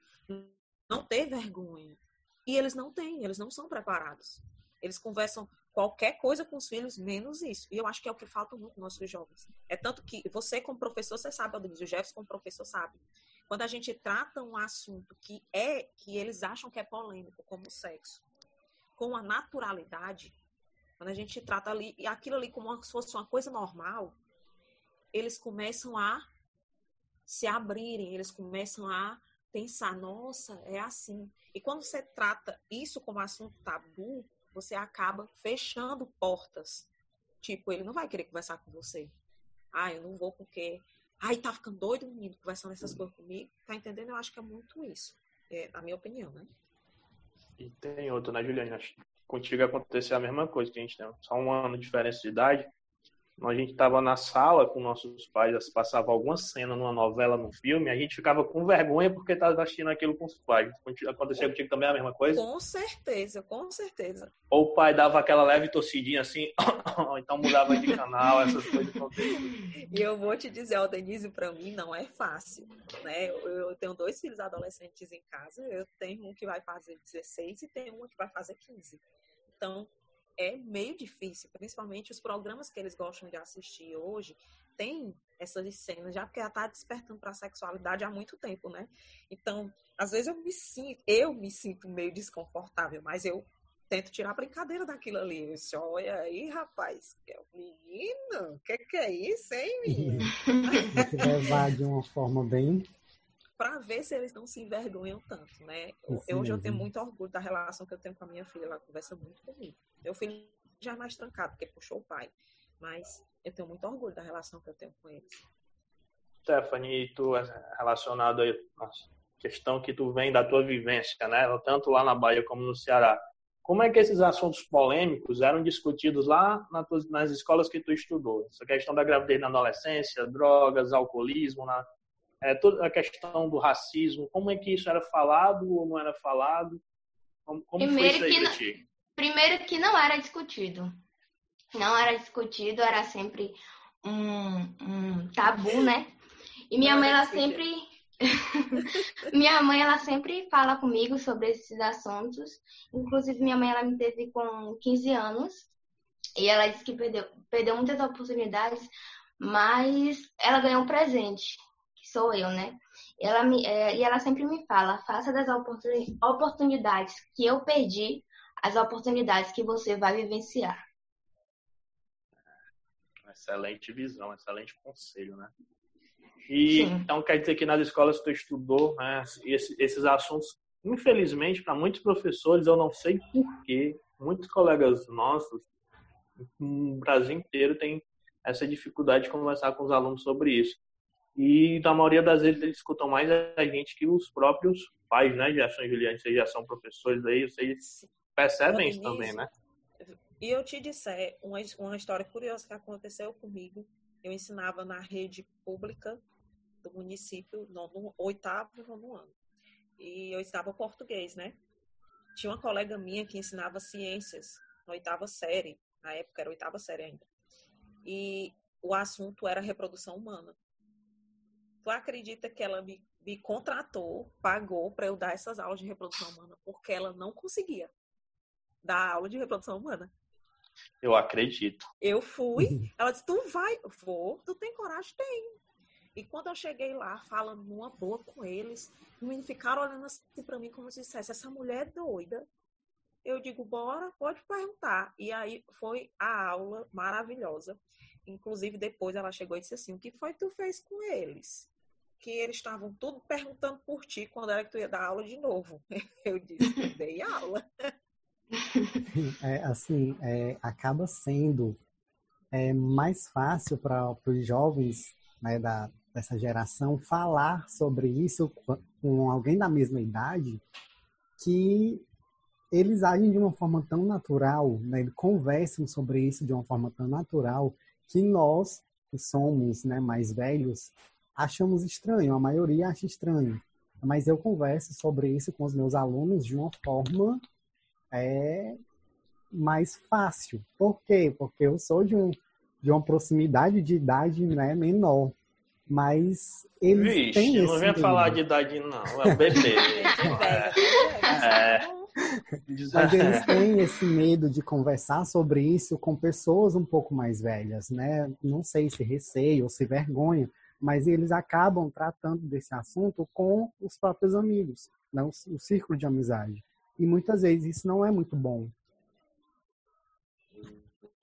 não ter vergonha. E eles não têm, eles não são preparados. Eles conversam qualquer coisa com os filhos, menos isso. E eu acho que é o que falta muito nos nossos jovens. É tanto que você, como professor, você sabe, Aldeniz, o Jefferson, como professor, sabe. Quando a gente trata um assunto que é, que eles acham que é polêmico, como o sexo, com a naturalidade, quando a gente trata ali, aquilo ali como se fosse uma coisa normal, eles começam a se abrirem, eles começam a pensar, nossa, é assim. E quando você trata isso como assunto tabu, você acaba fechando portas. Tipo, ele não vai querer conversar com você. Ah, eu não vou porque. Ai, tá ficando doido menino conversando essas coisas comigo. Tá entendendo? Eu acho que é muito isso. É a minha opinião, né? E tem outro, né, Juliana? Contigo aconteceu a mesma coisa que a gente tem. Só um ano de diferença de idade a gente estava na sala com nossos pais, passava alguma cena numa novela, num filme, a gente ficava com vergonha porque estava assistindo aquilo com os pais. Aconteceu contigo também a mesma coisa? Com certeza, com certeza. Ou o pai dava aquela leve torcidinha assim, então mudava de canal, essas coisas. e eu vou te dizer, Denise, para mim não é fácil, né? Eu, tenho dois filhos adolescentes em casa, eu tenho um que vai fazer 16 e tenho uma que vai fazer 15. Então, é meio difícil, principalmente os programas que eles gostam de assistir hoje tem essas cenas, já porque ela tá despertando para a sexualidade há muito tempo, né? Então, às vezes eu me sinto, eu me sinto meio desconfortável, mas eu tento tirar a brincadeira daquilo ali. Eu disse, olha aí, rapaz, é menino, o que, que é isso, hein, menino? Levar de uma forma bem para ver se eles não se envergonham tanto, né? Eu, hoje eu tenho muito orgulho da relação que eu tenho com a minha filha, ela conversa muito comigo. Meu filho já é mais trancado, porque puxou o pai, mas eu tenho muito orgulho da relação que eu tenho com eles. Stephanie, tu é relacionado aí à questão que tu vem da tua vivência, né? Tanto lá na Bahia como no Ceará. Como é que esses assuntos polêmicos eram discutidos lá nas escolas que tu estudou? Essa questão da gravidez na adolescência, drogas, alcoolismo, na, é, toda a questão do racismo, como é que isso era falado ou não era falado? Como, como primeiro foi isso aí que não, Primeiro que não era discutido. Não era discutido, era sempre um, um tabu, né? E minha mãe, ela sempre... minha mãe, ela sempre fala comigo sobre esses assuntos. Inclusive, minha mãe, ela me teve com 15 anos. E ela disse que perdeu, perdeu muitas oportunidades, mas ela ganhou um presente, sou eu, né? Ela, me, é, e ela sempre me fala: faça das oportunidades que eu perdi as oportunidades que você vai vivenciar. Excelente visão, excelente conselho, né? E Sim. então quer dizer que nas escolas tu estudou né, esses, esses assuntos, infelizmente, para muitos professores, eu não sei porquê, muitos colegas nossos no Brasil inteiro têm essa dificuldade de conversar com os alunos sobre isso. E na maioria das vezes eles escutam mais a gente que os próprios pais, né, Gerson e Juliane, vocês já são professores aí, vocês percebem isso também, né? E eu te disser uma, uma história curiosa que aconteceu comigo. Eu ensinava na rede pública do município, no, no oitavo e nono ano. E eu ensinava português, né? Tinha uma colega minha que ensinava ciências na oitava série. Na época era oitava série ainda. E o assunto era reprodução humana. Tu acredita que ela me, me contratou, pagou para eu dar essas aulas de reprodução humana porque ela não conseguia dar aula de reprodução humana? Eu acredito. Eu fui, ela disse: Tu vai? Vou, tu tem coragem? Tem. E quando eu cheguei lá, falando numa boa com eles, me ficaram olhando assim para mim como se dissesse: Essa mulher é doida. Eu digo: Bora, pode perguntar. E aí foi a aula maravilhosa. Inclusive, depois ela chegou e disse assim: O que foi que tu fez com eles? Que eles estavam tudo perguntando por ti quando era que tu ia dar aula de novo. Eu disse: Dei aula. É, assim, é, acaba sendo é, mais fácil para os jovens né, da, dessa geração falar sobre isso com alguém da mesma idade que eles agem de uma forma tão natural, né, conversam sobre isso de uma forma tão natural que nós, que somos né, mais velhos, achamos estranho, a maioria acha estranho. Mas eu converso sobre isso com os meus alunos de uma forma é, mais fácil. Por quê? Porque eu sou de, um, de uma proximidade de idade né, menor. Mas eles Vixe, têm esse não vem falar de idade, não. É um bebê. é. Mas eles têm esse medo de conversar sobre isso com pessoas um pouco mais velhas, né? Não sei se receio ou se vergonha, mas eles acabam tratando desse assunto com os próprios amigos, né? o, o círculo de amizade. E muitas vezes isso não é muito bom.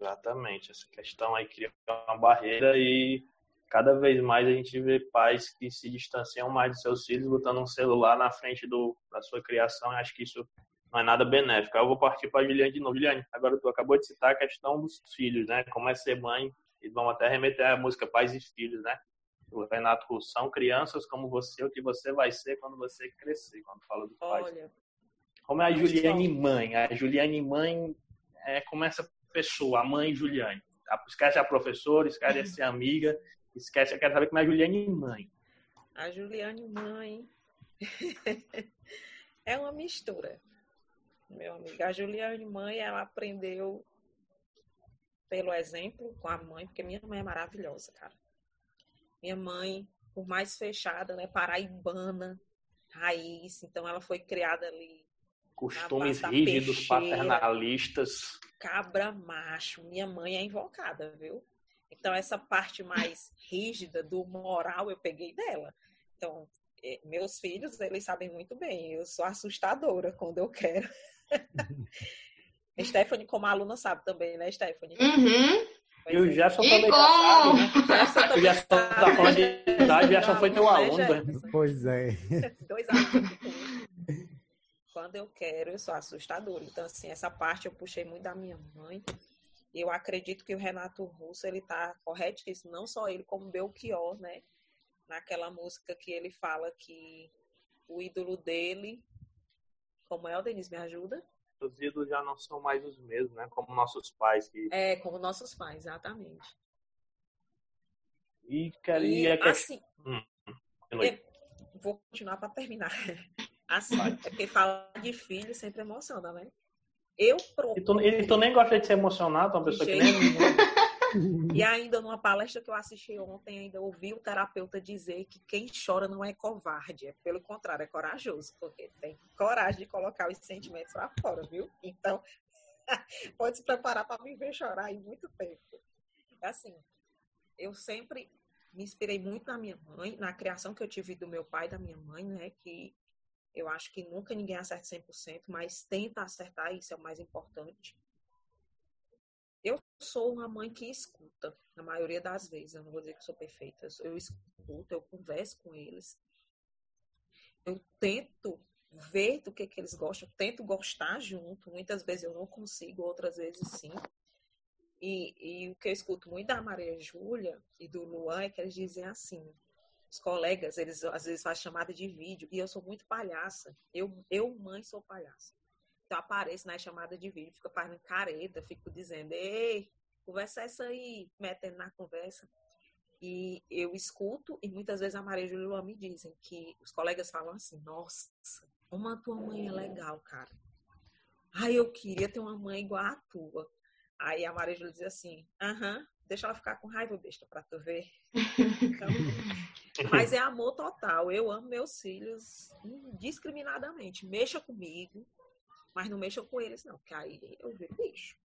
Exatamente. Essa questão aí cria uma barreira e cada vez mais a gente vê pais que se distanciam mais de seus filhos, botando um celular na frente do, da sua criação. Acho que isso não é nada benéfico. Eu vou partir para a Juliane de novo. Juliane, agora tu acabou de citar a questão dos filhos, né? Como é ser mãe. E vamos até remeter à música Pais e Filhos, né? O Renato Russo, são crianças como você, o que você vai ser quando você crescer, quando fala dos pais. Olha, como é a Juliane mãe. A Juliane mãe é como essa pessoa, a mãe Juliane. Esquece a professora, esquece a ser amiga, esquece, eu quero saber como é a Juliane mãe. A Juliane mãe é uma mistura, meu amigo. A Juliane mãe, ela aprendeu pelo exemplo com a mãe, porque minha mãe é maravilhosa, cara. Minha mãe, por mais fechada, né, paraibana, raiz, então ela foi criada ali costumes rígidos, peixeira, paternalistas. Cabra macho. Minha mãe é invocada, viu? Então, essa parte mais rígida do moral eu peguei dela. Então, é, meus filhos, eles sabem muito bem. Eu sou assustadora quando eu quero. Stephanie, como aluna, sabe também, né, Stephanie? Uhum. E o Gerson e também como? sabe, né? O Gerson tá falando de idade, o Gerson foi teu aluno. Né? Pois é. Dois alunos quando eu quero, eu sou assustadora. Então, assim, essa parte eu puxei muito da minha mãe. E eu acredito que o Renato Russo, ele tá corretíssimo. Não só ele, como Belchior, né? Naquela música que ele fala que o ídolo dele... Como é, o Denise, me ajuda? Os ídolos já não são mais os mesmos, né? Como nossos pais. Que... É, como nossos pais, exatamente. E, cara, e, e é que... assim... Hum, vou continuar para terminar. Assim, é porque falar de filho sempre emociona, né? Eu proponho... E tu, e tu nem gosta de ser emocionado, uma pessoa que nem... e ainda numa palestra que eu assisti ontem, ainda ouvi o terapeuta dizer que quem chora não é covarde, é pelo contrário, é corajoso, porque tem coragem de colocar os sentimentos lá fora, viu? Então, Pode se preparar para me ver chorar em muito tempo. Assim, eu sempre me inspirei muito na minha mãe, na criação que eu tive do meu pai e da minha mãe, né? Que eu acho que nunca ninguém acerta 100%, mas tenta acertar, isso é o mais importante. Eu sou uma mãe que escuta, na maioria das vezes. Eu não vou dizer que sou perfeita. Eu escuto, eu converso com eles. Eu tento ver do que, que eles gostam, tento gostar junto. Muitas vezes eu não consigo, outras vezes sim. E, e o que eu escuto muito da Maria Júlia e do Luan é que eles dizem assim: os colegas, eles às vezes fazem chamada de vídeo, e eu sou muito palhaça. Eu, eu mãe, sou palhaça. Então apareço na chamada de vídeo, fico fazendo careta, fico dizendo, ei, conversa essa aí, metendo na conversa. E eu escuto, e muitas vezes a Maria Júlia e o Luan me dizem que os colegas falam assim, nossa, como a tua mãe é legal, cara. Ai, eu queria ter uma mãe igual a tua. Aí a Maria Júlia diz assim, aham, deixa ela ficar com raiva, besta, pra tu ver. Então, mas é amor total. Eu amo meus filhos indiscriminadamente. Mexa comigo, mas não mexa com eles, não, porque aí eu viro bicho.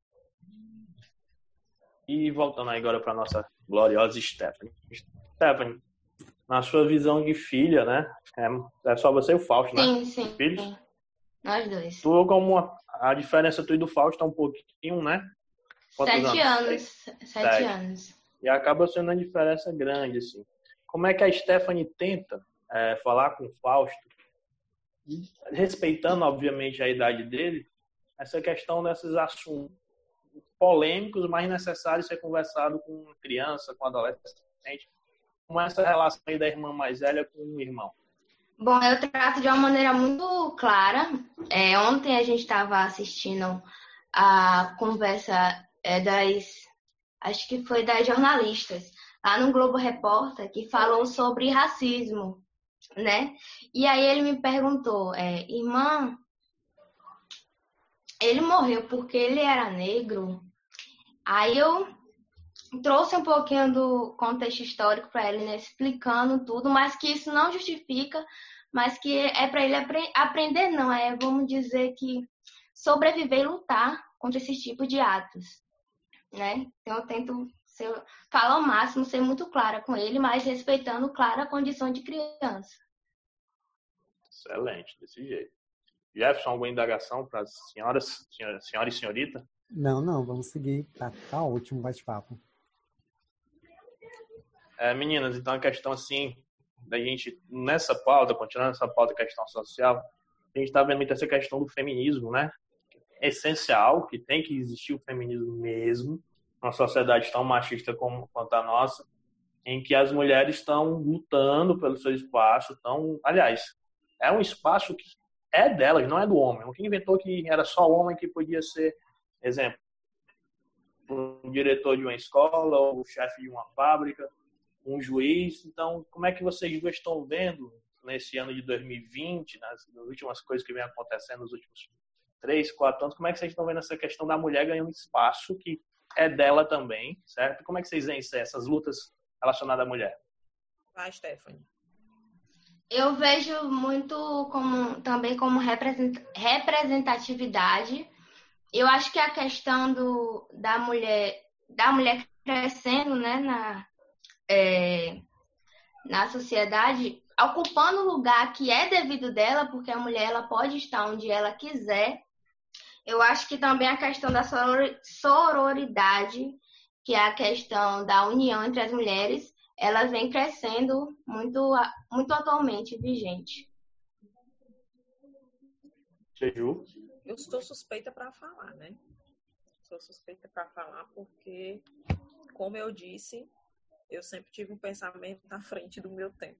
E voltando agora para nossa gloriosa Stephanie. Stephanie, na sua visão de filha, né? É, é só você e o Fausto, né? Sim, sim. Filhos? sim. Nós dois. Tu, como a, a diferença tu e do Fausto é um pouquinho, né? Quantos Sete anos. Sete, Sete. anos. E acaba sendo uma diferença grande, assim. Como é que a Stephanie tenta é, falar com o Fausto, respeitando, obviamente, a idade dele, essa questão desses assuntos polêmicos, mas necessários ser conversado com criança, com adolescente, como essa relação aí da irmã mais velha com o irmão? Bom, eu trato de uma maneira muito clara. É, ontem a gente estava assistindo a conversa é, das, acho que foi das jornalistas, lá no Globo Repórter, que falou sobre racismo, né? E aí ele me perguntou, é, irmã, ele morreu porque ele era negro? Aí eu trouxe um pouquinho do contexto histórico para ele, né, explicando tudo, mas que isso não justifica, mas que é para ele apre aprender, não, é, vamos dizer que sobreviver e lutar contra esse tipo de atos, né? Então eu tento ser, falar ao máximo, ser muito clara com ele, mas respeitando, claro, a condição de criança. Excelente, desse jeito. Jefferson, alguma indagação para as senhoras, senhora, senhora e senhorita? Não, não, vamos seguir. Tá, tá ótimo o bate-papo. É, meninas, então a questão assim, da gente, nessa pauta, continuando essa pauta questão social, a gente está vendo muito essa questão do feminismo, né? É essencial, que tem que existir o feminismo mesmo, uma sociedade tão machista como quanto a nossa, em que as mulheres estão lutando pelo seu espaço, tão, aliás, é um espaço que é delas, não é do homem. O que inventou que era só o homem que podia ser, exemplo, um diretor de uma escola, ou o chefe de uma fábrica, um juiz. Então, como é que vocês duas estão vendo nesse ano de 2020, nas, nas últimas coisas que vem acontecendo nos últimos três, quatro anos, como é que vocês estão vendo essa questão da mulher ganhando espaço que é dela também, certo? Como é que vocês veem isso, essas lutas relacionadas à mulher? Vai, Stephanie. Eu vejo muito como também como representatividade. Eu acho que a questão do, da mulher da mulher crescendo, né, na é, na sociedade, ocupando o lugar que é devido dela, porque a mulher ela pode estar onde ela quiser. Eu acho que também a questão da sororidade, que é a questão da união entre as mulheres, ela vem crescendo muito, muito atualmente vigente. Jeju? Eu estou suspeita para falar, né? Sou suspeita para falar porque, como eu disse, eu sempre tive um pensamento na frente do meu tempo.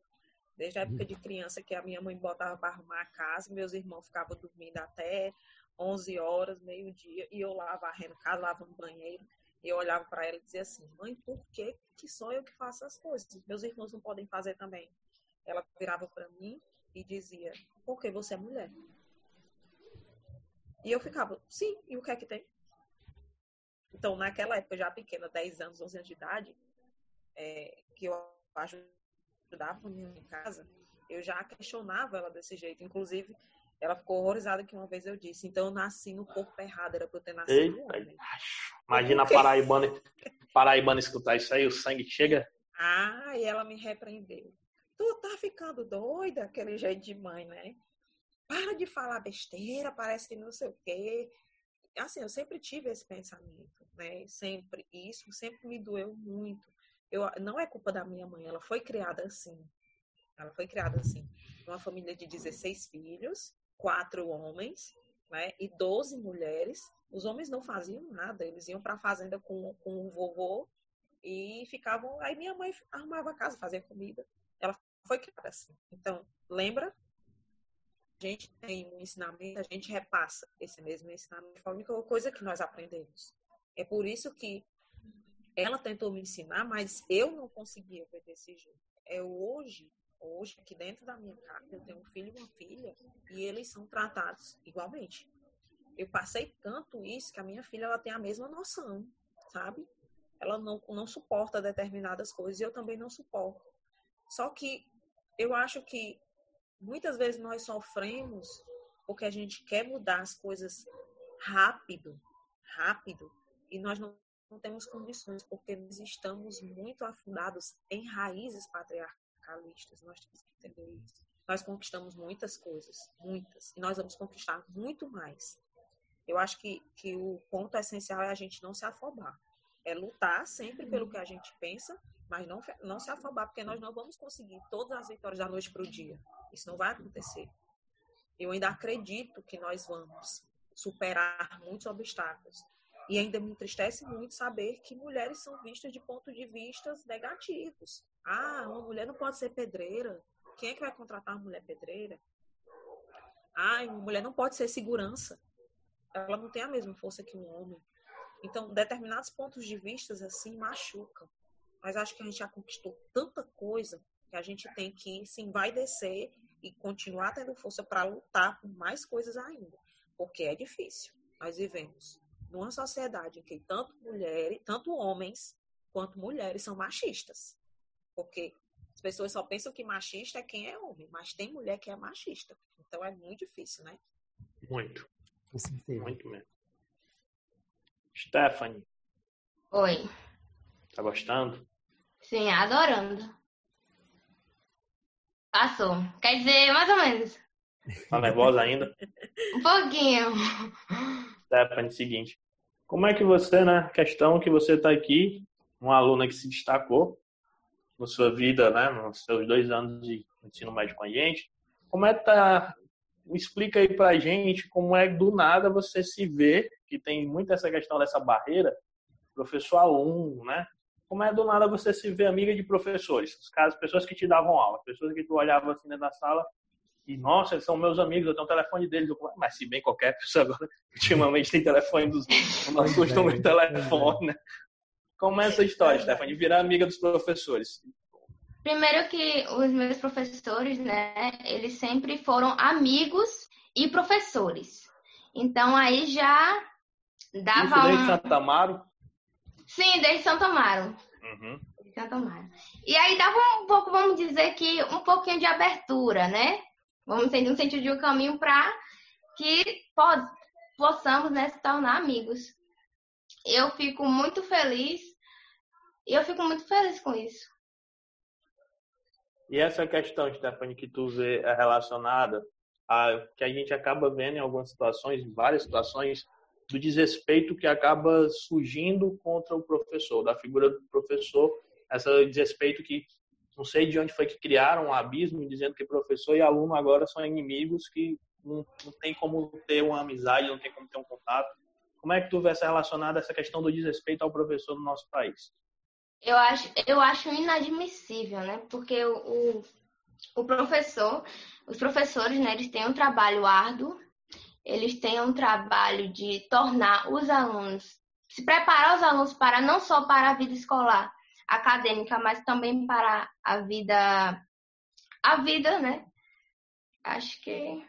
Desde a época de criança que a minha mãe botava para arrumar a casa, meus irmãos ficavam dormindo até 11 horas, meio-dia, e eu lá varrendo casa, lavando banheiro. E eu olhava para ela e dizia assim: mãe, por que, que só eu que faço as coisas? Meus irmãos não podem fazer também. Ela virava para mim e dizia: porque você é mulher. E eu ficava: sim, e o que é que tem? Então, naquela época, já pequena, 10 anos, 11 anos de idade, é, que eu ajudava em casa, eu já questionava ela desse jeito. Inclusive, Ela ficou horrorizada que uma vez eu disse, então eu nasci no corpo errado, era pra eu ter nascido Eita. Imagina a paraibana, paraibana escutar isso aí, o sangue chega. Ah, e ela me repreendeu. Tu tá ficando doida, aquele jeito de mãe, né? Para de falar besteira, parece que não sei o quê. Assim, eu sempre tive esse pensamento, né? Sempre. E isso sempre me doeu muito. Eu, não é culpa da minha mãe, ela foi criada assim. Ela foi criada assim. Uma família de 16 filhos, quatro homens, né? E 12 mulheres. Os homens não faziam nada, eles iam para a fazenda com, com o vovô e ficavam. Aí minha mãe arrumava a casa, fazia comida. Ela foi criada assim. Então, lembra? A gente tem um ensinamento, a gente repassa esse mesmo ensinamento. Foi a única coisa que nós aprendemos. É por isso que ela tentou me ensinar, mas eu não conseguia ver desse jeito. É hoje, hoje, aqui dentro da minha casa, eu tenho um filho e uma filha, e eles são tratados igualmente. Eu passei tanto isso que a minha filha ela tem a mesma noção, sabe? Ela não, não suporta determinadas coisas e eu também não suporto. Só que eu acho que muitas vezes nós sofremos porque a gente quer mudar as coisas rápido, rápido, e nós não, não temos condições, porque nós estamos muito afundados em raízes Nós temos que entender isso. Nós conquistamos muitas coisas, muitas, e nós vamos conquistar muito mais. Eu acho que, que o ponto essencial é a gente não se afobar. É lutar sempre pelo que a gente pensa, mas não, não se afobar, porque nós não vamos conseguir todas as vitórias da noite para o dia. Isso não vai acontecer. Eu ainda acredito que nós vamos superar muitos obstáculos. E ainda me entristece muito saber que mulheres são vistas de ponto de vista negativos. Ah, uma mulher não pode ser pedreira. Quem é que vai contratar uma mulher pedreira? Ah, uma mulher não pode ser segurança. Ela não tem a mesma força que um homem. Então, determinados pontos de vista assim machucam. Mas acho que a gente já conquistou tanta coisa que a gente tem que vai descer e continuar tendo força para lutar por mais coisas ainda, porque é difícil. Nós vivemos numa sociedade em que tanto mulheres, tanto homens quanto mulheres são machistas. Porque as pessoas só pensam que machista é quem é homem, mas tem mulher que é machista. Então é muito difícil, né? Muito. Muito mesmo. Stephanie, Oi. tá gostando? Sim, adorando. Passou. Quer dizer, mais ou menos. Tá nervosa ainda? Um pouquinho. Stephanie, seguinte. Como é que você, né? Questão que você está aqui, uma aluna que se destacou na sua vida, né? Nos seus dois anos de ensino médio com a gente. Como é que tá? Explica aí pra gente como é do nada você se vê, que tem muito essa questão dessa barreira, professor-aluno, né? Como é do nada você se vê amiga de professores, os casos, pessoas que te davam aula, pessoas que tu olhava assim dentro da sala e, nossa, eles são meus amigos, eu tenho o telefone deles. Eu, mas se bem qualquer pessoa agora, ultimamente tem telefone dos nossos costumes de telefone, né? Como é essa história, Stephanie, de virar amiga dos professores? Primeiro que os meus professores, né, eles sempre foram amigos e professores. Então aí já dava Isso desde um... Santa Amaro? Sim, desde Santo Amaro. Uhum. Santo Amaro. E aí dava um pouco, vamos dizer que um pouquinho de abertura, né? Vamos dizer, no sentido de um caminho para que po- possamos né, se tornar amigos. Eu fico muito feliz. E eu fico muito feliz com isso. E essa questão, Stephanie, que tu vê é relacionada a que a gente acaba vendo em algumas situações, em várias situações, do desrespeito que acaba surgindo contra o professor, da figura do professor, esse desrespeito que não sei de onde foi que criaram um abismo dizendo que professor e aluno agora são inimigos que não, não tem como ter uma amizade, não tem como ter um contato. Como é que tu vê essa relacionada essa questão do desrespeito ao professor no nosso país? Eu acho, eu acho inadmissível, né? Porque o, o, professor, os professores, né, eles têm um trabalho árduo, eles têm um trabalho de tornar os alunos, se preparar os alunos para não só para a vida escolar, acadêmica, mas também para a vida, a vida, né? Acho que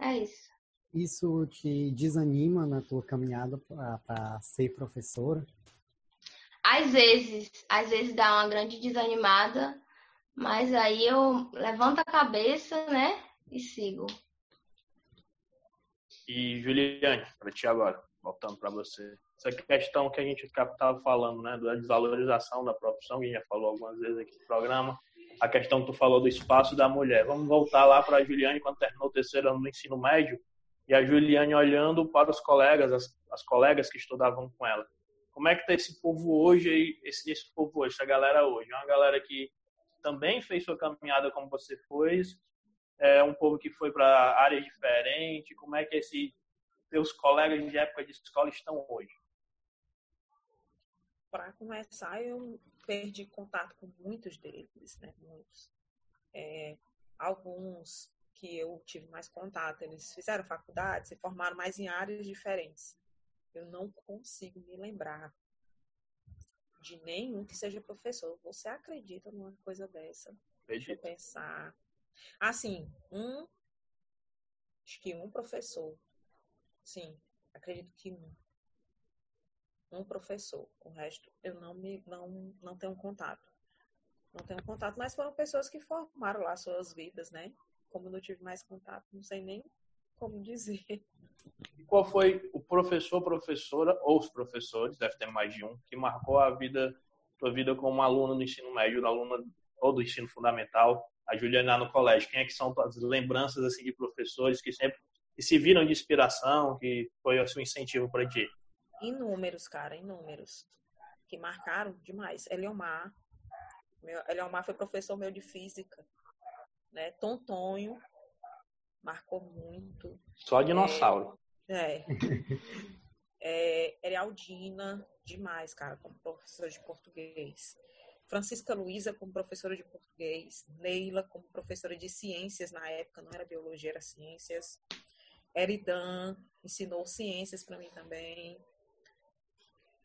é isso. Isso te desanima na tua caminhada para ser professora? Às vezes, às vezes dá uma grande desanimada, mas aí eu levanto a cabeça, né, e sigo. E Juliane, para ti agora, voltando para você. Essa questão que a gente estava falando, né, da desvalorização da profissão, que a gente já falou algumas vezes aqui no programa, a questão que tu falou do espaço da mulher. Vamos voltar lá para a Juliane quando terminou o terceiro ano do ensino médio e a Juliane olhando para os colegas, as, as colegas que estudavam com ela. Como é que está esse povo hoje, esse, esse povo hoje, essa galera hoje? É uma galera que também fez sua caminhada como você fez, é um povo que foi para áreas diferentes. Como é que esses teus colegas de época de escola estão hoje? Para começar, eu perdi contato com muitos deles, né? Muitos. É, alguns que eu tive mais contato, eles fizeram faculdade, se formaram mais em áreas diferentes. Eu não consigo me lembrar de nenhum que seja professor. Você acredita numa coisa dessa? Acredito. Deixa eu pensar. Assim, um. Acho que um professor. Sim, acredito que um. Um professor. O resto eu não me não, não tenho contato. Não tenho contato, mas foram pessoas que formaram lá suas vidas, né? Como eu não tive mais contato, não sei nem como dizer. E qual foi o professor, professora, ou os professores, deve ter mais de um, que marcou a vida, tua vida como aluno do ensino médio, aluna ou do ensino fundamental, a Juliana no colégio? Quem é que são as lembranças assim de professores que sempre que se viram de inspiração, que foi o seu incentivo para ti? Inúmeros, cara, inúmeros. Que marcaram demais. Eliomar. Meu, Eliomar foi professor meu de física. Né? Tontonho. Marcou muito. Só dinossauro. É. é Erialdina, demais, cara, como professora de português. Francisca Luiza como professora de português, Neila como professora de ciências na época, não era biologia, era ciências. Eridan ensinou ciências para mim também.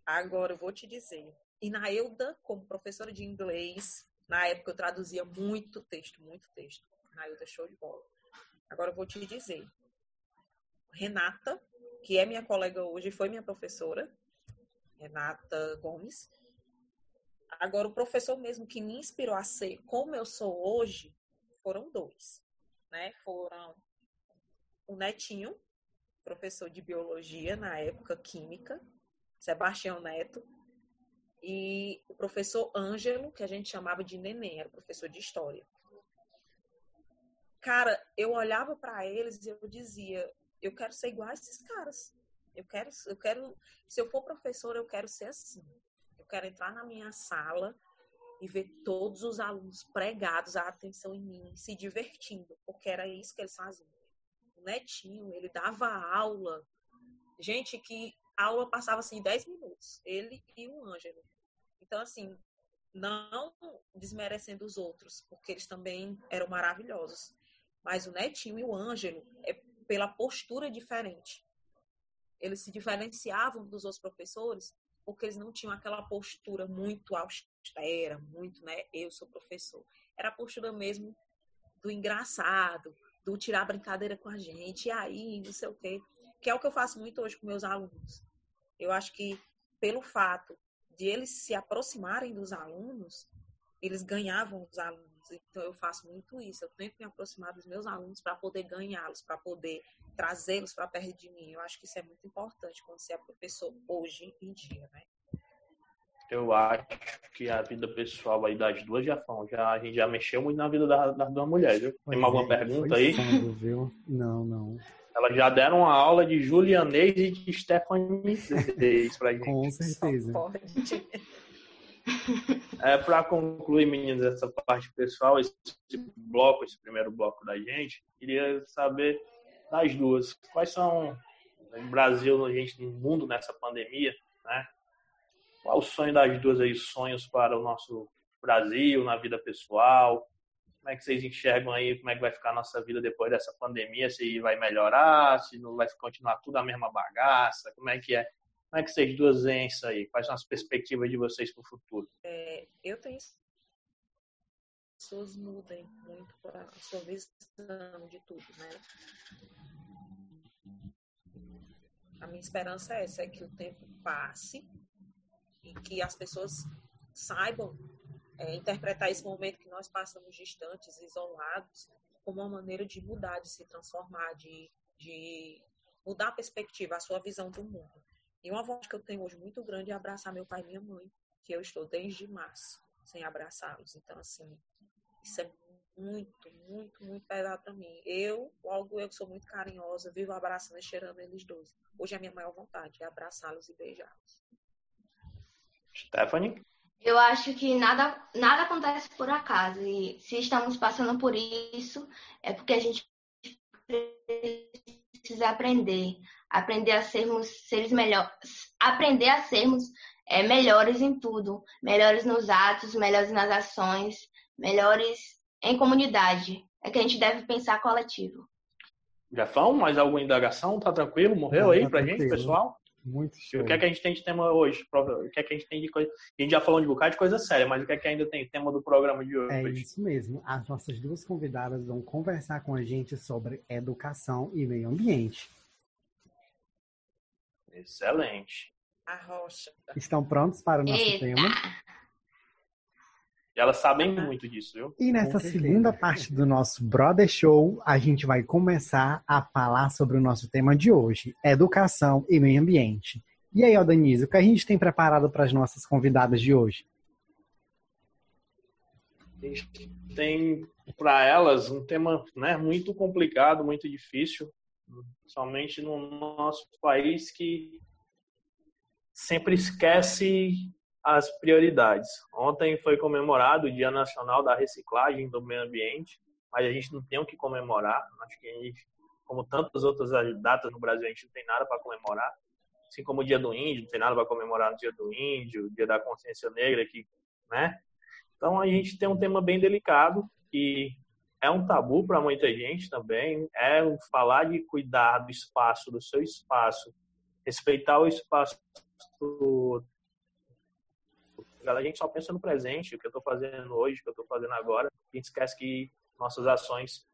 Agora eu vou te dizer. E Nailda como professora de inglês, na época eu traduzia muito texto, muito texto. Nailda show de bola. Agora eu vou te dizer. Renata, que é minha colega hoje, foi minha professora, Renata Gomes. Agora, o professor mesmo que me inspirou a ser como eu sou hoje, foram dois, né? Foram o Netinho, professor de biologia na época, química, Sebastião Neto, e o professor Ângelo, que a gente chamava de neném, era professor de história. Cara, eu olhava para eles e eu dizia, eu quero ser igual a esses caras. Eu quero, eu quero, se eu for professora, eu quero ser assim. Eu quero entrar na minha sala e ver todos os alunos pregados a atenção em mim, se divertindo, porque era isso que eles faziam. O Netinho, ele dava aula, gente que a aula passava assim 10 minutos, ele e o Ângelo. Então, assim, não desmerecendo os outros, porque eles também eram maravilhosos. Mas o Netinho e o Ângelo é pela postura diferente. Eles se diferenciavam dos outros professores porque eles não tinham aquela postura muito austera, muito, né? Eu sou professor. Era a postura mesmo do engraçado, do tirar brincadeira com a gente, e aí, não sei o quê. Que é o que eu faço muito hoje com meus alunos. Eu acho que pelo fato de eles se aproximarem dos alunos, eles ganhavam os alunos. Então, eu faço muito isso. Eu tento me aproximar dos meus alunos para poder ganhá-los, para poder trazê-los para perto de mim. Eu acho que isso é muito importante quando você é professor hoje em dia, né? Eu acho que a vida pessoal aí das duas já foram. Já, a gente já mexeu muito na vida das, das duas mulheres, viu? Tem alguma é, pergunta aí? Fundo, viu? Não, não. Elas já deram uma aula de julianês e de Stephanie pra gente. Com certeza. É, para concluir, meninas, essa parte pessoal, esse bloco, esse primeiro bloco da gente, queria saber das duas. Quais são, no Brasil, no gente, no mundo nessa pandemia, né? Qual o sonho das duas aí, sonhos para o nosso Brasil, na vida pessoal? Como é que vocês enxergam aí, como é que vai ficar a nossa vida depois dessa pandemia? Se vai melhorar, se não vai continuar tudo a mesma bagaça? Como é que é? Como é que vocês duas veem isso aí? Quais são as perspectivas de vocês para o futuro? É, eu tenho pessoas mudem muito a sua visão de tudo, né? A minha esperança é essa, é que o tempo passe e que as pessoas saibam é, interpretar esse momento que nós passamos distantes, isolados, como uma maneira de mudar, de se transformar, de, de mudar a perspectiva, a sua visão do mundo. E uma vontade que eu tenho hoje muito grande é abraçar meu pai e minha mãe, que eu estou desde março sem abraçá-los. Então, assim, isso é muito, muito, muito pesado para mim. Eu, logo eu que sou muito carinhosa, vivo abraçando e cheirando eles dois. Hoje a minha maior vontade é abraçá-los e beijá-los. Stephanie? Eu acho que nada, nada acontece por acaso. E se estamos passando por isso, é porque a gente precisa aprender. Aprender a sermos seres melhores. Aprender a sermos é, melhores em tudo. Melhores nos atos, melhores nas ações, melhores em comunidade. É que a gente deve pensar coletivo. Jefão, mais alguma indagação? Tá tranquilo? Morreu Não, aí tá pra tranquilo. gente, pessoal? Muito E show. o que é que a gente tem de tema hoje? O que é que a gente tem de coisa? A gente já falou de um bocado de coisa séria, mas o que é que ainda tem tema do programa de hoje? É isso mesmo. As nossas duas convidadas vão conversar com a gente sobre educação e meio ambiente. Excelente. A rocha. Estão prontos para o nosso Eita! tema? E elas sabem muito disso, viu? E nessa Com certeza. segunda parte do nosso Brother Show, a gente vai começar a falar sobre o nosso tema de hoje, educação e meio ambiente. E aí, Aldanise, o que a gente tem preparado para as nossas convidadas de hoje? A gente tem para elas um tema né, muito complicado, muito difícil, somente no nosso país que sempre esquece as prioridades. Ontem foi comemorado o Dia Nacional da Reciclagem do Meio Ambiente, mas a gente não tem o que comemorar. Acho que, a gente, como tantas outras datas no Brasil, a gente não tem nada para comemorar. Assim como o Dia do Índio, não tem nada para comemorar no Dia do Índio, o Dia da Consciência Negra, que, né? Então a gente tem um tema bem delicado que é um tabu para muita gente também, é falar de cuidar do espaço, do seu espaço, respeitar o espaço do a gente só pensa no presente, o que eu estou fazendo hoje, o que eu estou fazendo agora. A gente esquece que nossas ações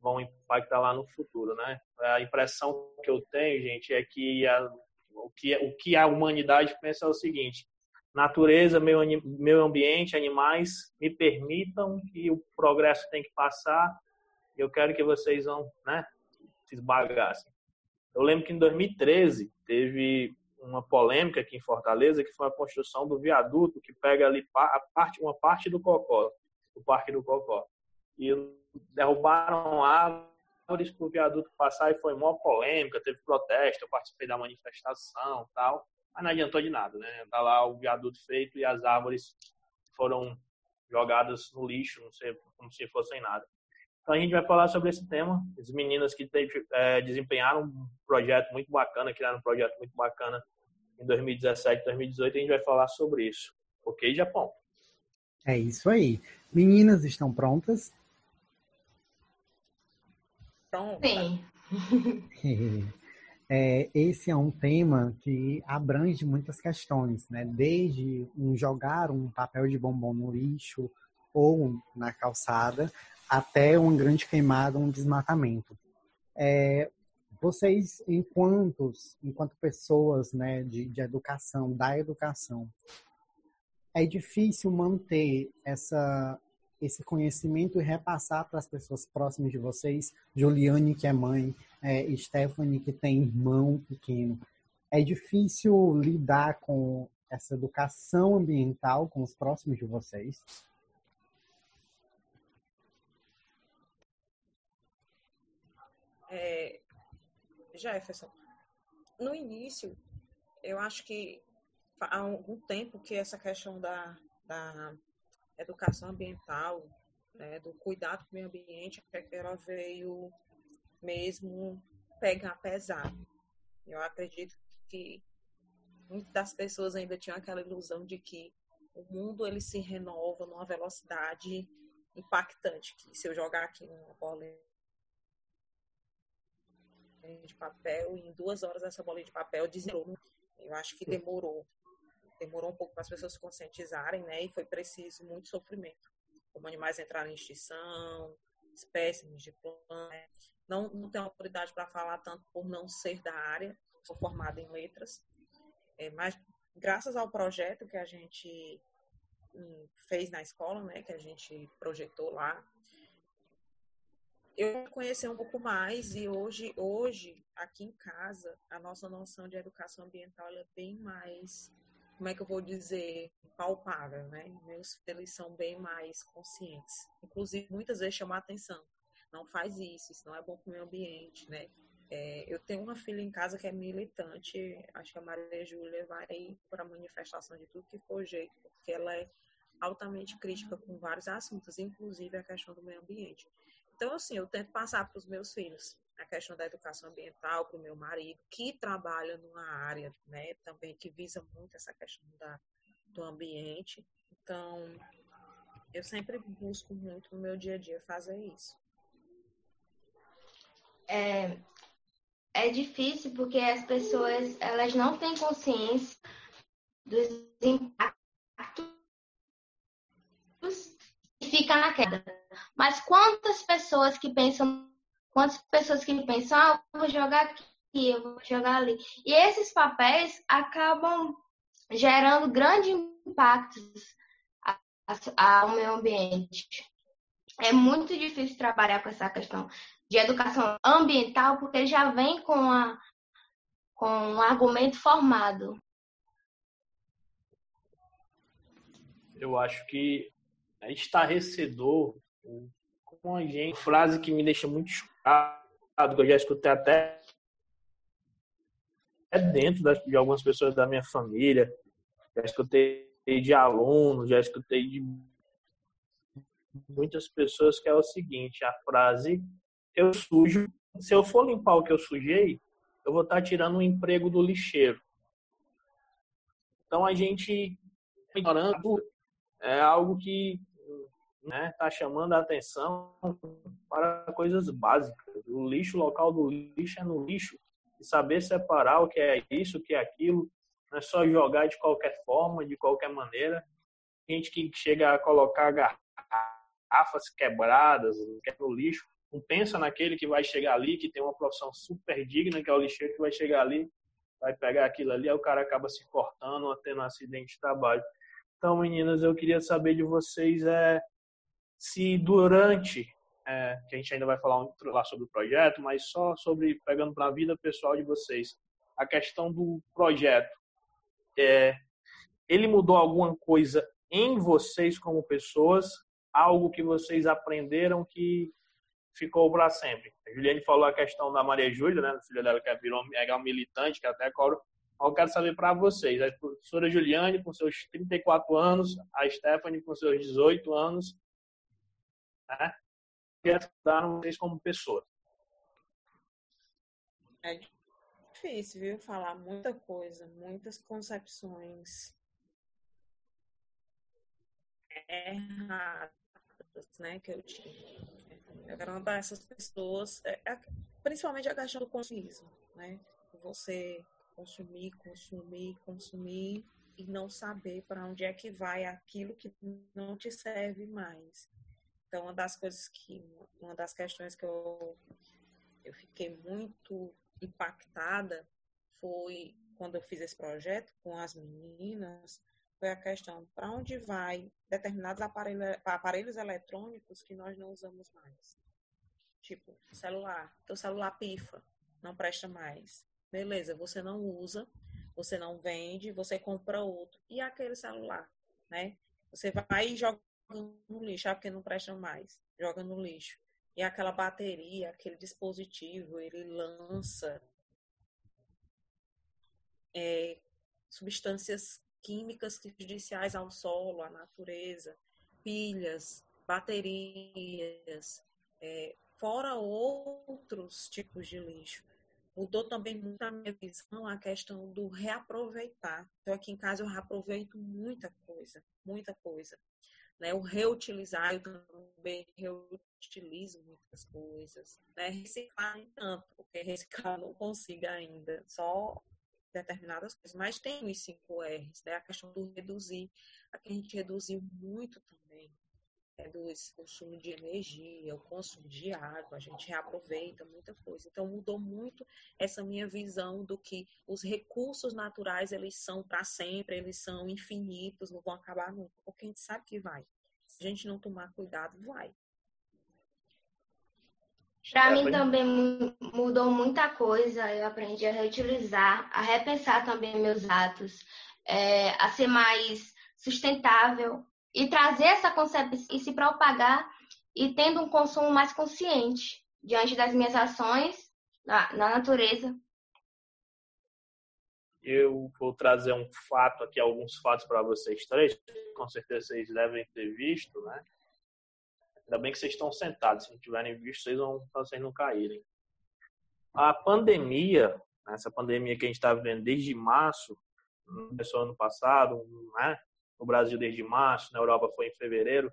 vão impactar lá no futuro, né? A impressão que eu tenho, gente, é que a, o, que, o que a humanidade pensa é o seguinte: natureza, meio, meio ambiente, animais, me permitam que o progresso tem que passar. Eu quero que vocês vão, né, se esbagassem. Eu lembro que em 2013 teve uma polêmica aqui em Fortaleza, que foi a construção do viaduto que pega ali a parte, uma parte do Cocó, do Parque do Cocó. E derrubaram árvores para o viaduto passar e foi uma polêmica, teve protesto, eu participei da manifestação tal, mas não adiantou de nada, né? Tá lá o viaduto feito e as árvores foram jogadas no lixo, não sei, como se fossem nada. Então a gente vai falar sobre esse tema. As meninas que teve, é, desempenharam um projeto muito bacana, criaram um projeto muito bacana em 2017, 2018, a gente vai falar sobre isso. Ok, Japão? É isso aí. Meninas estão prontas? Pronto. Sim. É, esse é um tema que abrange muitas questões, né? Desde um jogar um papel de bombom no lixo ou na calçada, até uma grande queimada, um desmatamento. É, vocês, enquanto, enquanto pessoas né, de, de educação, da educação, é difícil manter essa, esse conhecimento e repassar para as pessoas próximas de vocês, Juliane, que é mãe, é, Stephanie, que tem irmão pequeno. É difícil lidar com essa educação ambiental com os próximos de vocês? É, Jefferson, no início, eu acho que há algum tempo que essa questão da, da educação ambiental, né, do cuidado com o meio ambiente, ela veio mesmo pegar pesado. Eu acredito que muitas das pessoas ainda tinham aquela ilusão de que o mundo ele se renova numa velocidade impactante, que se eu jogar aqui uma bola de papel e em duas horas essa bolinha de papel desirou. Eu acho que demorou. Demorou um pouco para as pessoas se conscientizarem, né? E foi preciso muito sofrimento. Como animais entraram em extinção, espécimes de plantas. Não, não tenho autoridade para falar tanto por não ser da área, sou formada em letras. É, mas graças ao projeto que a gente hum, fez na escola, né? Que a gente projetou lá, eu conheci um pouco mais e hoje, hoje, aqui em casa, a nossa noção de educação ambiental é bem mais, como é que eu vou dizer, palpável, né? Meus filhos são bem mais conscientes. Inclusive, muitas vezes chamar atenção. Não faz isso, isso não é bom para o meio ambiente, né? É, eu tenho uma filha em casa que é militante, acho que a Maria Júlia vai para manifestação de tudo que for jeito, porque ela é altamente crítica com vários assuntos, inclusive a questão do meio ambiente. Então, assim, eu tento passar para os meus filhos a questão da educação ambiental, para o meu marido, que trabalha numa área né, também que visa muito essa questão da, do ambiente. Então, eu sempre busco muito no meu dia a dia fazer isso. É, é difícil porque as pessoas elas não têm consciência dos impactos e fica na queda. Mas quantas pessoas que pensam, quantas pessoas que pensam, ah, vou jogar aqui, eu vou jogar ali. E esses papéis acabam gerando grandes impactos ao meio ambiente. É muito difícil trabalhar com essa questão de educação ambiental, porque já vem com, a, com um argumento formado. Eu acho que é estarrecedor com a gente. Frase que me deixa muito chocado, que eu já escutei até é dentro de algumas pessoas da minha família. Já escutei de alunos, já escutei de muitas pessoas que é o seguinte, a frase eu sujo, se eu for limpar o que eu sujei, eu vou estar tirando um emprego do lixeiro. Então a gente ignorando é algo que né, tá chamando a atenção para coisas básicas. O lixo, local do lixo é no lixo. E saber separar o que é isso, o que é aquilo. Não é só jogar de qualquer forma, de qualquer maneira. Gente que chega a colocar garrafas quebradas é no lixo, não pensa naquele que vai chegar ali, que tem uma profissão super digna, que é o lixeiro que vai chegar ali, vai pegar aquilo ali, aí o cara acaba se cortando, tendo um acidente de trabalho. Então, meninas, eu queria saber de vocês é, se durante, é, que a gente ainda vai falar lá sobre o projeto, mas só sobre, pegando para a vida pessoal de vocês, a questão do projeto, é, ele mudou alguma coisa em vocês como pessoas, algo que vocês aprenderam que ficou para sempre. A Juliane falou a questão da Maria Júlia, né, filha dela que virou mega militante, que até cobro. Eu quero saber para vocês, a professora Juliane com seus 34 anos, a Stephanie com seus 18 anos, né? que ajudaram vocês como pessoa? É difícil, viu? Falar muita coisa, muitas concepções erradas, né, que eu tinha. Eu quero mandar essas pessoas, é, é, principalmente a questão do consumismo, né? Você consumir, consumir, consumir e não saber para onde é que vai aquilo que não te serve mais. Então, uma das coisas que, uma das questões que eu, eu fiquei muito impactada foi quando eu fiz esse projeto com as meninas, foi a questão para onde vai determinados aparelhos, aparelhos eletrônicos que nós não usamos mais. Tipo, celular. Teu celular pifa, não presta mais. Beleza, você não usa, você não vende, você compra outro. E aquele celular, né? Você vai e joga no lixo, ah, porque não presta mais. Joga no lixo. E aquela bateria, aquele dispositivo, ele lança é, substâncias químicas prejudiciais ao solo, à natureza, pilhas, baterias, é, fora outros tipos de lixo. Mudou também muito a minha visão a questão do reaproveitar. Então, aqui em casa eu reaproveito muita coisa, muita coisa né? O reutilizar, eu também reutilizo muitas coisas, né? Reciclar nem tanto, porque reciclar não consigo ainda, só determinadas coisas, mas tem os 5 R's, né? A questão do reduzir, aqui a gente reduziu muito também, é, do consumo de energia, o consumo de água, a gente reaproveita muita coisa. Então mudou muito essa minha visão do que os recursos naturais eles são para sempre, eles são infinitos, não vão acabar nunca, porque a gente sabe que vai. Se a gente não tomar cuidado, vai. Para mim também mudou muita coisa. Eu aprendi a reutilizar, a repensar também meus atos, é, a ser mais sustentável e trazer essa concepção e se propagar e tendo um consumo mais consciente diante das minhas ações na, na natureza. Eu vou trazer um fato aqui, alguns fatos para vocês três, com certeza vocês devem ter visto, né? Ainda bem que vocês estão sentados, se não tiverem visto, vocês vão vocês não caírem. A pandemia, essa pandemia que a gente está vivendo desde março, começou ano passado, né? No Brasil desde março, na Europa foi em fevereiro,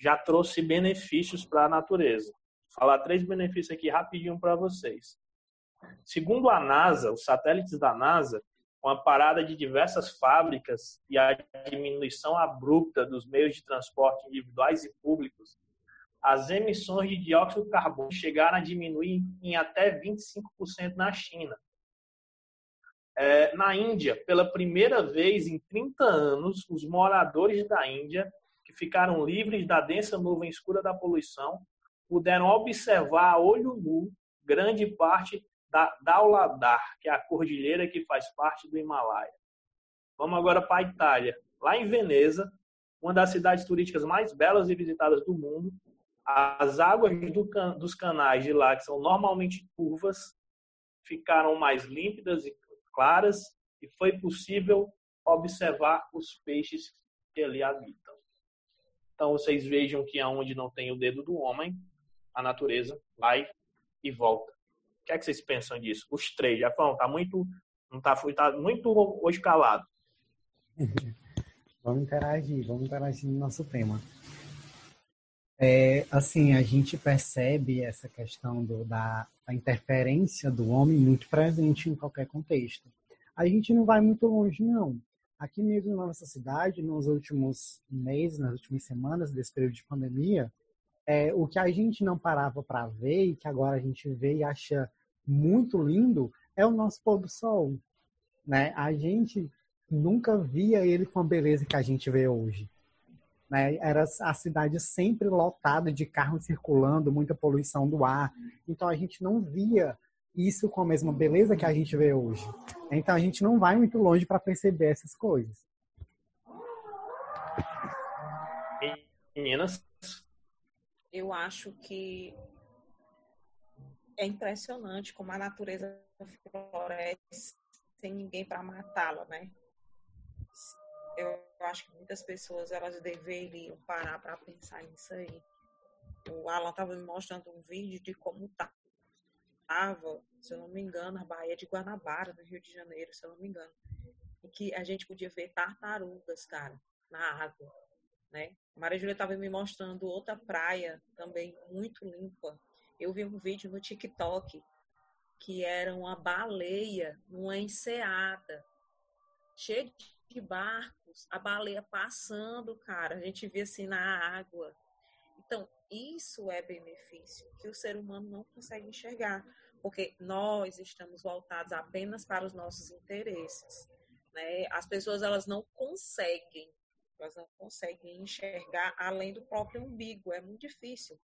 já trouxe benefícios para a natureza. Vou falar três benefícios aqui rapidinho para vocês. Segundo a NASA, os satélites da NASA, com a parada de diversas fábricas e a diminuição abrupta dos meios de transporte individuais e públicos, as emissões de dióxido de carbono chegaram a diminuir em até 25% na China. É, na Índia, pela primeira vez em 30 anos, os moradores da Índia, que ficaram livres da densa nuvem escura da poluição, puderam observar a olho nu grande parte da Dauladar, que é a cordilheira que faz parte do Himalaia. Vamos agora para a Itália. Lá em Veneza, uma das cidades turísticas mais belas e visitadas do mundo, as águas do can dos canais de lá, que são normalmente curvas, ficaram mais límpidas e claras e foi possível observar os peixes que ali habitam. Então vocês vejam que aonde não tem o dedo do homem, a natureza vai e volta. O que é que vocês pensam disso? Os três, falam, tá muito, não tá, tá muito hoje calado. vamos interagir, vamos interagir no nosso tema. É, assim, a gente percebe essa questão do, da, da, interferência do homem muito presente em qualquer contexto. A gente não vai muito longe, não. Aqui mesmo na nossa cidade, nos últimos meses, nas últimas semanas desse período de pandemia, é, o que a gente não parava para ver e que agora a gente vê e acha muito lindo é o nosso pôr do sol. Né? A gente nunca via ele com a beleza que a gente vê hoje. Né? Era a cidade sempre lotada de carros circulando, muita poluição do ar. Então a gente não via isso com a mesma beleza que a gente vê hoje. Então a gente não vai muito longe para perceber essas coisas. Meninas? Eu acho que é impressionante como a natureza floresce sem ninguém para matá-la, né? eu acho que muitas pessoas elas deveriam parar para pensar nisso aí. O Alan estava me mostrando um vídeo de como estava, se eu não me engano, a Baía de Guanabara, no Rio de Janeiro, se eu não me engano. E que a gente podia ver tartarugas, cara, na água, né? A Maria Júlia estava me mostrando outra praia também muito limpa. Eu vi um vídeo no TikTok que era uma baleia numa enseada, cheia de barcos, a baleia passando, cara, a gente vê assim na água. Então, isso é benefício que o ser humano não consegue enxergar, porque nós estamos voltados apenas para os nossos interesses. Né? As pessoas elas não conseguem, elas não conseguem enxergar além do próprio umbigo, é muito difícil.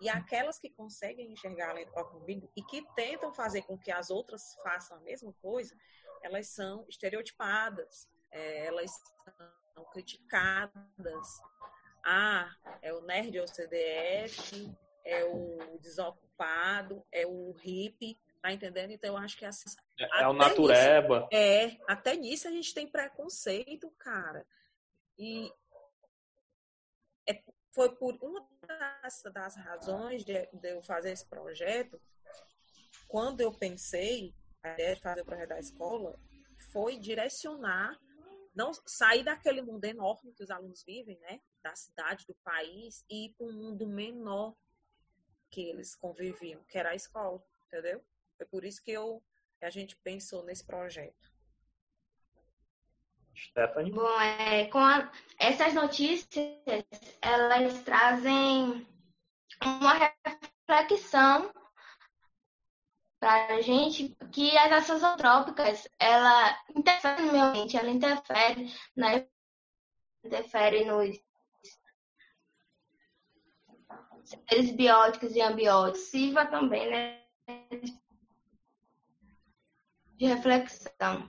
E aquelas que conseguem enxergar além do próprio umbigo e que tentam fazer com que as outras façam a mesma coisa, elas são estereotipadas, é, elas são criticadas. Ah, é o nerd é o CDF, é o desocupado, é o hippie, tá entendendo? Então eu acho que assim, é, é o natureba. Nisso, é, até nisso a gente tem preconceito, cara. E é, foi por uma das, das razões de, de, eu fazer esse projeto, quando eu pensei a ideia de fazer o projeto da escola, foi direcionar não sair daquele mundo enorme que os alunos vivem, né, da cidade, do país, e ir para um mundo menor que eles conviviam, que era a escola, entendeu? Foi por isso que eu, a gente pensou nesse projeto. Stephanie? Bom, é, com a, essas notícias, elas trazem uma reflexão para a gente que as ações antrópicas, ela interfere no meio ambiente, ela interfere, né, interfere nos seres bióticos e ambióticos, sirva também né, de reflexão.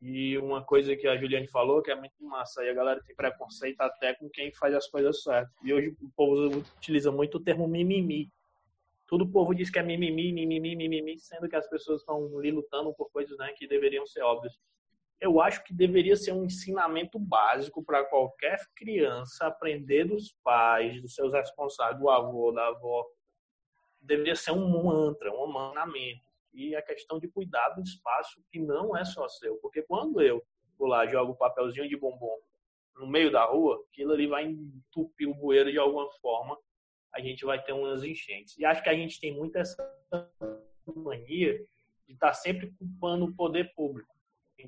E uma coisa que a Juliane falou, que é muito massa, e a galera tem preconceito até com quem faz as coisas certas. E hoje o povo utiliza muito o termo mimimi. Tudo o povo diz que é mimimi, mimimi, mimimi, sendo que as pessoas estão ali lutando por coisas né, que deveriam ser óbvias. Eu acho que deveria ser um ensinamento básico para qualquer criança aprender dos pais, dos seus responsáveis, do avô, da avó. Deveria ser um mantra, um mandamento e a questão de cuidar do espaço que não é só seu. Porque quando eu vou lá jogo um papelzinho de bombom no meio da rua, aquilo ali vai entupir o bueiro de alguma forma, a gente vai ter umas enchentes. E acho que a gente tem muito essa mania de estar tá sempre culpando o poder público,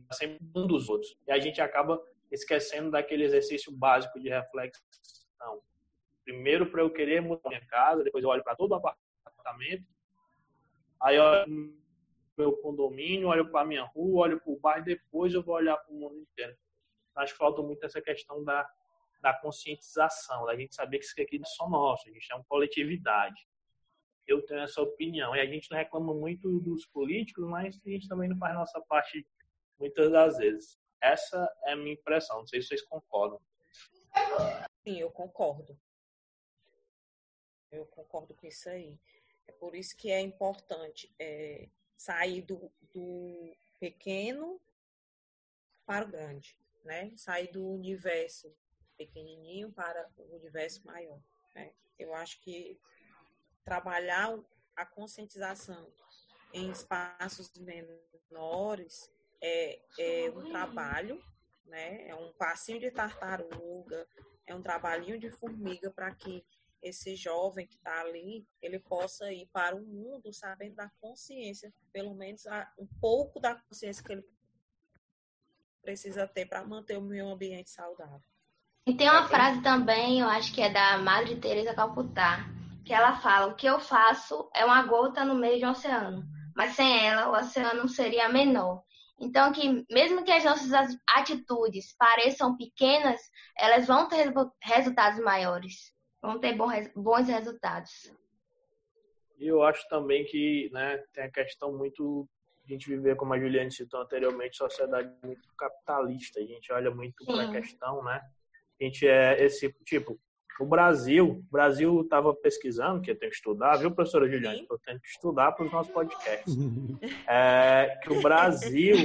tá sempre culpando os outros. E a gente acaba esquecendo daquele exercício básico de reflexão. Primeiro, para eu querer mudar minha casa, depois eu olho para todo o apartamento Aí eu olho meu condomínio, olho para minha rua, olho para o bairro, depois eu vou olhar para o mundo inteiro. Acho que falta muito essa questão da, da conscientização, da gente saber que isso aqui não é só nosso, a gente é uma coletividade. Eu tenho essa opinião. E a gente não reclama muito dos políticos, mas a gente também não faz nossa parte muitas das vezes. Essa é a minha impressão. Não sei se vocês concordam. Sim, eu concordo. Eu concordo com isso aí. É por isso que é importante é, sair do, do pequeno para o grande, né? Sair do universo pequenininho para o universo maior. Né? Eu acho que trabalhar a conscientização em espaços menores é, é um trabalho, né? É um passinho de tartaruga, é um trabalhinho de formiga para que esse jovem que está ali, ele possa ir para o mundo sabendo da consciência, pelo menos um pouco da consciência que ele precisa ter para manter o meio ambiente saudável. E tem uma frase também, eu acho que é da Madre Teresa Calcutá, que ela fala: "O que eu faço é uma gota no meio de um oceano, mas sem ela o oceano seria menor". Então, que mesmo que as nossas atitudes pareçam pequenas, elas vão ter resultados maiores vão ter bons resultados. E eu acho também que né, tem a questão muito a gente viver, como a Juliane citou anteriormente, sociedade muito capitalista. A gente olha muito para a questão, né? A gente é esse tipo. O Brasil, o Brasil estava pesquisando, que eu tenho que estudar, viu, professora Juliane? Estou tendo que estudar para os nossos podcasts. É, que o Brasil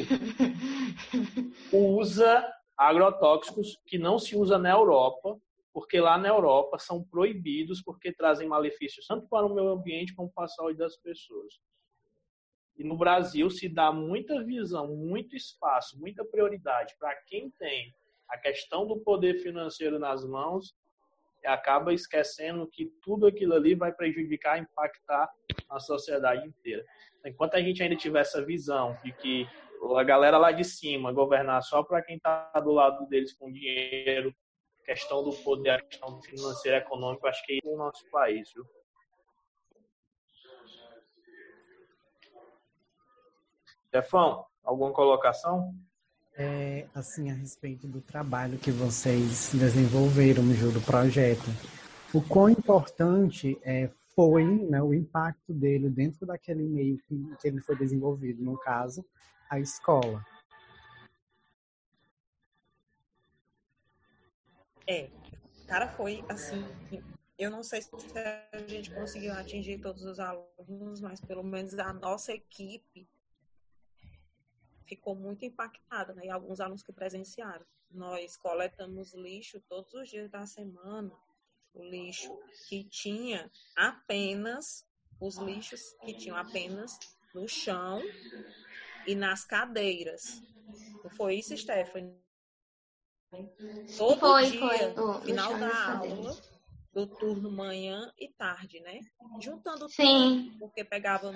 usa agrotóxicos que não se usa na Europa porque lá na Europa são proibidos porque trazem malefícios tanto para o meio ambiente como para a saúde das pessoas. E no Brasil se dá muita visão, muito espaço, muita prioridade para quem tem a questão do poder financeiro nas mãos acaba esquecendo que tudo aquilo ali vai prejudicar, impactar a sociedade inteira. Enquanto a gente ainda tiver essa visão de que a galera lá de cima governar só para quem está do lado deles com dinheiro, questão do poder, questão financeira e econômica, acho que é no nosso país, viu? Stefão, alguma colocação? É, assim, a respeito do trabalho que vocês desenvolveram no do projeto. O quão importante é, foi né, o impacto dele dentro daquele meio que, que ele foi desenvolvido, no caso, a escola. É, cara, foi assim. Eu não sei se a gente conseguiu atingir todos os alunos, mas pelo menos a nossa equipe ficou muito impactada, né? E alguns alunos que presenciaram. Nós coletamos lixo todos os dias da semana, o lixo que tinha apenas, os lixos que tinham apenas no chão e nas cadeiras. Não foi isso, Stephanie? Todo foi, dia, foi. final da aula, do turno manhã e tarde, né? Juntando Sim. tudo, porque pegava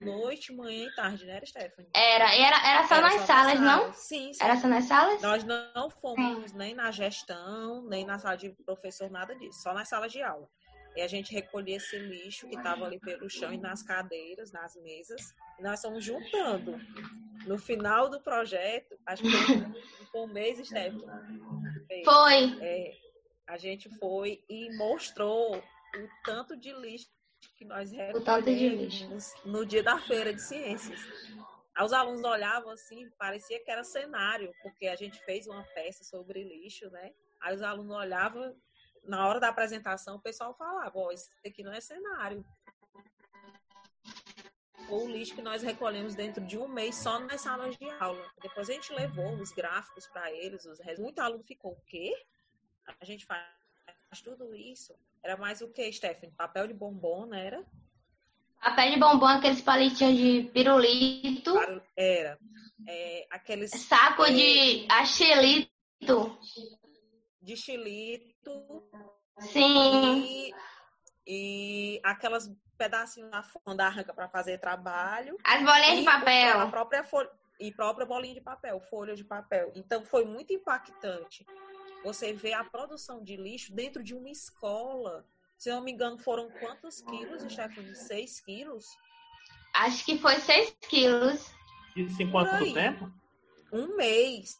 noite, manhã e tarde, né, Stephanie? Era, era, era só era nas só salas, nas não? Sim, sim, Era só nas salas? Nós não fomos sim. nem na gestão, nem na sala de professor, nada disso, só nas salas de aula. E a gente recolhia esse lixo que estava ali pelo chão e nas cadeiras, nas mesas, e nós fomos juntando. No final do projeto, acho que foi um mês, Stephanie. Foi. É, a gente foi e mostrou o tanto de lixo que nós recolhemos no dia da feira de ciências. Aí os alunos olhavam assim, parecia que era cenário, porque a gente fez uma peça sobre lixo, né? Aí os alunos olhavam, na hora da apresentação, o pessoal falava, ó, isso aqui não é cenário. O lixo que nós recolhemos dentro de um mês só nas salas de aula. Depois a gente levou os gráficos para eles, os muito aluno ficou, o quê? A gente faz tudo isso. Era mais o que, Stephanie? Papel de bombom, não era? Papel de bombom, aqueles palitinhos de pirulito. Era. É, aqueles Saco de axelito. de chilito Sim. e, e aquelas pedacinhos da quando arranca para fazer trabalho. As bolinhas de E A papel. própria folha, e própria bolinha de papel, folha de papel. Então foi muito impactante você ver a produção de lixo dentro de uma escola. Se eu não me engano, foram quantos quilos, Stephanie? Seis quilos? Acho que foi 6 quilos. Isso em quanto aí. tempo? Um mês.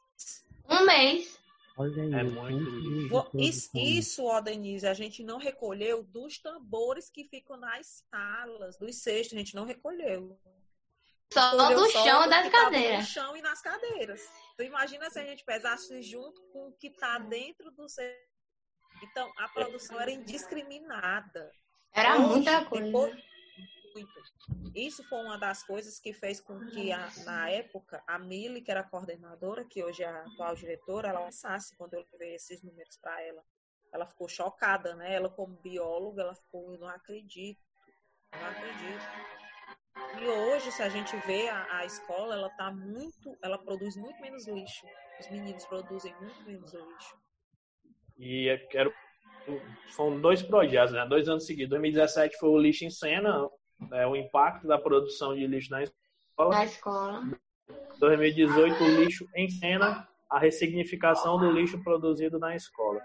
Um mês. Olha aí, É o muito. Isso, isso, ó, Denise, a gente não recolheu dos tambores que ficam nas salas, dos cestos, a gente não recolheu. Só só chão das cadeiras. No chão e nas cadeiras. Tu imagina se a gente pesasse junto com o que tá dentro do cesto. Então, a produção era indiscriminada. Era Hoje, muita coisa. muito. Isso foi uma das coisas que fez com que, a- na época, a Mili, que era a coordenadora, que hoje é a atual diretora, ela pensasse quando eu levei esses números para ela. Ela ficou chocada, né? Ela, como bióloga, ela ficou, eu não acredito, não acredito. E hoje, se a gente vê a, a escola, ela tá muito, ela produz muito menos lixo. Os meninos produzem muito menos lixo. E eu quero. Foram dois projetos, né? Dois anos seguidos. 2017 foi o lixo em cena, né? o impacto da produção de lixo na escola. Na escola. 2018, o lixo em cena, a ressignificação do lixo produzido na escola.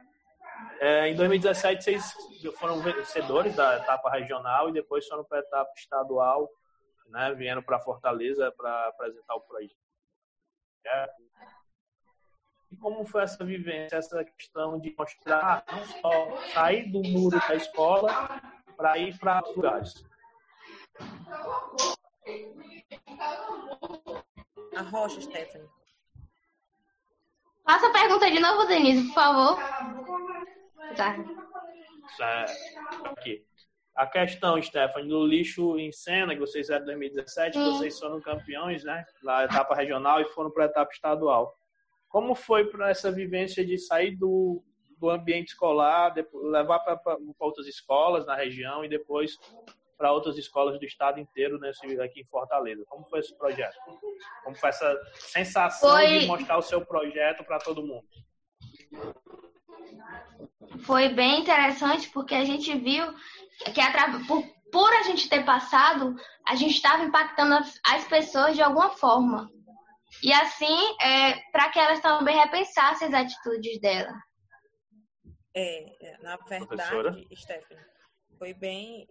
É, em 2017, vocês foram vencedores da etapa regional e depois foram para a etapa estadual, né? Vieram para Fortaleza para apresentar o projeto. E como foi essa vivência, essa questão de mostrar, não só sair do muro da escola para ir para outros lugares? A Rocha, Stephanie. Faça a pergunta de novo, Denise, por favor. Tá. É, aqui. A questão, Stephanie, do lixo em cena, que vocês fizeram em 2017, Sim. vocês foram campeões, né? Na etapa regional e foram para a etapa estadual. Como foi para essa vivência de sair do, do ambiente escolar, depois, levar para outras escolas na região e depois para outras escolas do estado inteiro nesse, aqui em Fortaleza? Como foi esse projeto? Como foi essa sensação Foi- de mostrar o seu projeto para todo mundo? Foi bem interessante porque a gente viu que por, por a gente ter passado, a gente estava impactando as, as pessoas de alguma forma. E assim, é, para que elas também repensassem as atitudes dela. É, é, na Professora? verdade, Stephanie, foi bem.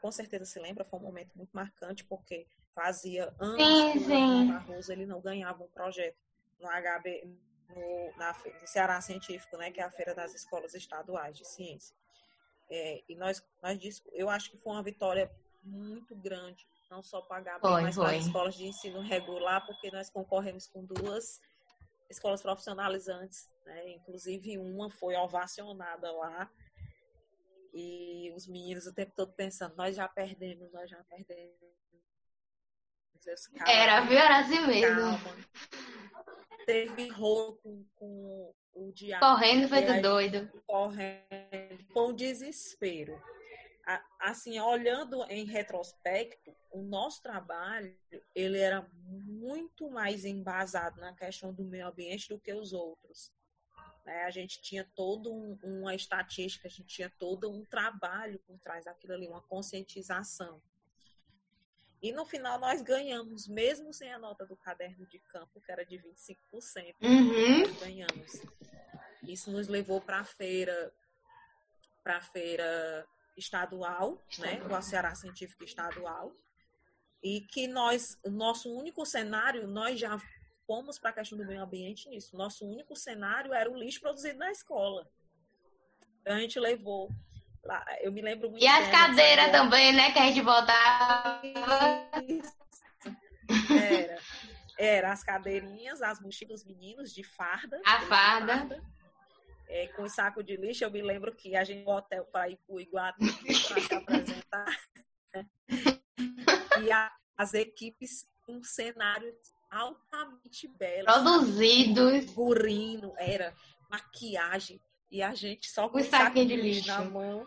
Com certeza se lembra, foi um momento muito marcante, porque fazia anos Sim, que o Barroso ele não ganhava um projeto no HB, no, na, no Ceará Científico, né, que é a Feira das Escolas Estaduais de Ciência. É, e nós, nós dis- eu acho que foi uma vitória muito grande, não só para a HB, Foi, mas para as escolas de ensino regular, porque nós concorremos com duas escolas profissionalizantes, né? Inclusive uma foi ovacionada lá. E os meninos o tempo todo pensando, nós já perdemos, nós já perdemos. Eu disse, "Calma, Era, viu? Era assim mesmo. calma." Teve rolo com, com o diabo. Correndo E feito aí, doido. correndo com desespero. Assim, olhando em retrospecto, o nosso trabalho ele era muito mais embasado na questão do meio ambiente do que os outros. né? A gente tinha toda um, uma estatística, a gente tinha todo um trabalho por trás daquilo ali, uma conscientização. E no final nós ganhamos, mesmo sem a nota do caderno de campo, que era de 25%, Uhum. nós ganhamos. Isso nos levou para a feira, para a feira estadual, né, o Ceará Científico Estadual, e que nós, o nosso único cenário, nós já fomos para a questão do meio ambiente nisso. Nosso único cenário era o lixo produzido na escola. Então a gente levou lá, eu me lembro muito E as cadeiras também, né? Que a gente botava. Era, era as cadeirinhas, as mochilas meninos de farda. A de farda. é, com saco de lixo, eu me lembro que a gente no hotel para ir para o para se apresentar. e a- as equipes um cenário altamente belo. sabe? Produzidos. Burino, era maquiagem. E a gente só com o saco de lixo na mão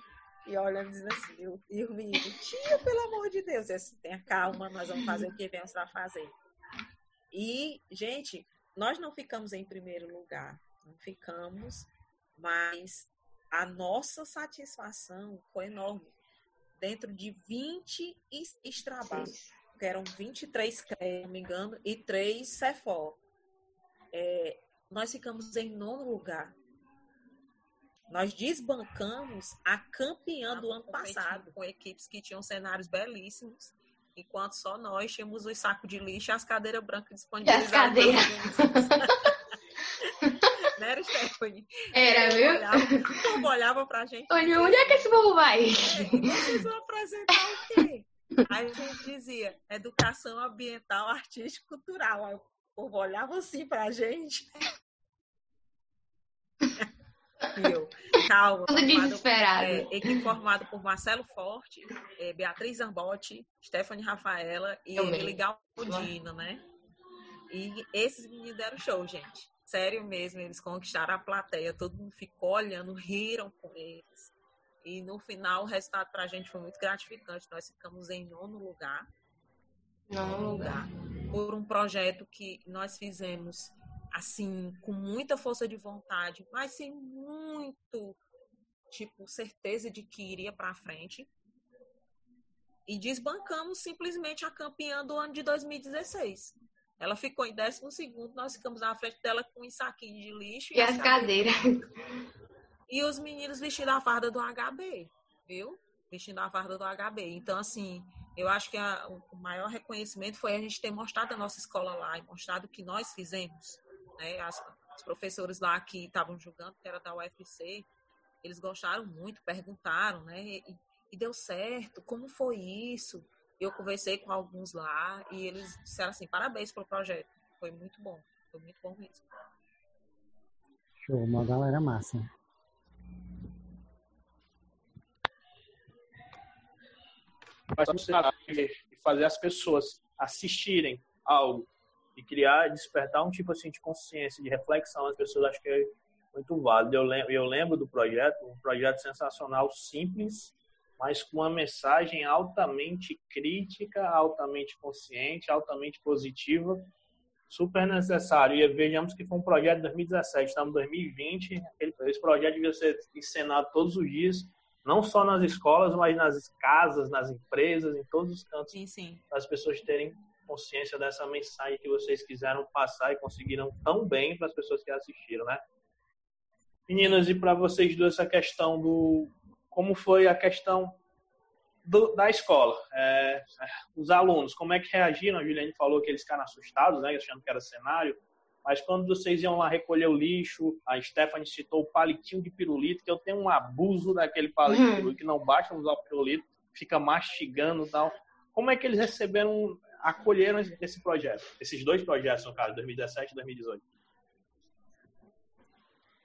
e olhando dizendo assim, eu, e o menino, tia, pelo amor de Deus, eu disse, tenha calma, nós vamos fazer o que viemos para fazer. E, gente, nós não ficamos em primeiro lugar, não ficamos, mas a nossa satisfação foi enorme. Dentro de 26 trabalhos, que eram 23 CREA, não me engano, e 3 CEFOR. É, nós ficamos em nono lugar. Nós desbancamos a campeã do ano passado, com equipes que tinham cenários belíssimos, enquanto só nós tínhamos os sacos de lixo e as cadeiras brancas disponibilizadas. cadeiras. Não era, Stephanie? Era, viu? Olhava, o povo olhava pra gente. Onde, onde é que esse povo vai? Vocês vão apresentar o quê? Aí a gente dizia, educação ambiental, artística e cultural. Aí o povo olhava assim pra gente. Eu, calma. Tudo desesperado. é, equipe formada por Marcelo Forte, é, Beatriz Zambotti, Stephanie Rafaela e. Emily Galdino, né? E esses meninos deram show, gente. Sério mesmo, eles conquistaram a plateia, todo mundo ficou olhando, riram com eles. E no final o resultado pra gente foi muito gratificante. Nós ficamos em nono lugar Não, lugar. por um projeto que nós fizemos assim com muita força de vontade, mas sem muito tipo certeza de que iria para frente. E desbancamos simplesmente a campeã do ano de 2016. Ela ficou em décimo segundo, nós ficamos na frente dela com um saquinho de lixo E as cadeiras. e os meninos vestindo a farda do HB, viu? Vestindo a farda do HB. Então, assim, eu acho que a- o maior reconhecimento foi a gente ter mostrado a nossa escola lá e mostrado o que nós fizemos. Né? As, os professores lá que estavam julgando, que era da UFC, eles gostaram muito, perguntaram, né? E, e deu certo, como foi isso? Eu conversei com alguns lá e eles disseram assim, parabéns pelo projeto. Foi muito bom, foi muito bom mesmo. Show, uma galera massa. E fazer as pessoas assistirem algo e criar, despertar um tipo assim de consciência, de reflexão, as pessoas acho que é muito válido. Eu lembro, eu lembro do projeto, um projeto sensacional, simples, mas com uma mensagem altamente crítica, altamente consciente, altamente positiva, super necessário. E vejamos que foi um projeto de 2017, estamos em 2020, esse projeto devia ser encenado todos os dias, não só nas escolas, mas nas casas, nas empresas, em todos os cantos, Sim, sim. para as pessoas terem consciência dessa mensagem que vocês quiseram passar e conseguiram tão bem para as pessoas que assistiram, né? Meninas, e para vocês duas essa questão do como foi a questão do, da escola, é, os alunos, como é que reagiram? A Juliane falou que eles ficaram assustados, né, achando que era cenário. Mas quando vocês iam lá recolher o lixo, a Stephanie citou o palitinho de pirulito, que eu tenho um abuso daquele palito de Hum. que não basta usar o pirulito, fica mastigando e tal. Como é que eles receberam, acolheram esse projeto? Esses dois projetos, no caso, 2017 e 2018.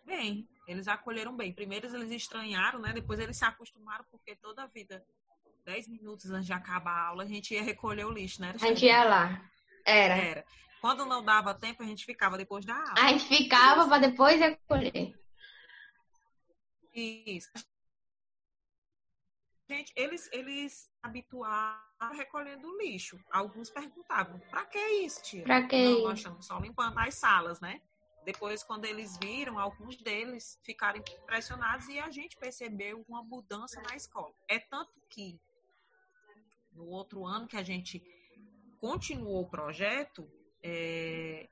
Bem, eles acolheram bem. Primeiro eles estranharam, né? Depois eles se acostumaram, porque toda a vida, 10 minutos antes de acabar a aula, a gente ia recolher o lixo, né? A gente ia lá. Era. Era. Quando não dava tempo, a gente ficava depois da aula. A gente ficava pra depois recolher. Isso. Gente, eles, eles habituaram recolhendo lixo. Alguns perguntavam, pra que isso, tia? Pra que Não, nós estamos só limpando as salas, né? Depois, quando eles viram, alguns deles ficaram impressionados e a gente percebeu uma mudança na escola. É tanto que no outro ano que a gente continuou o projeto, é,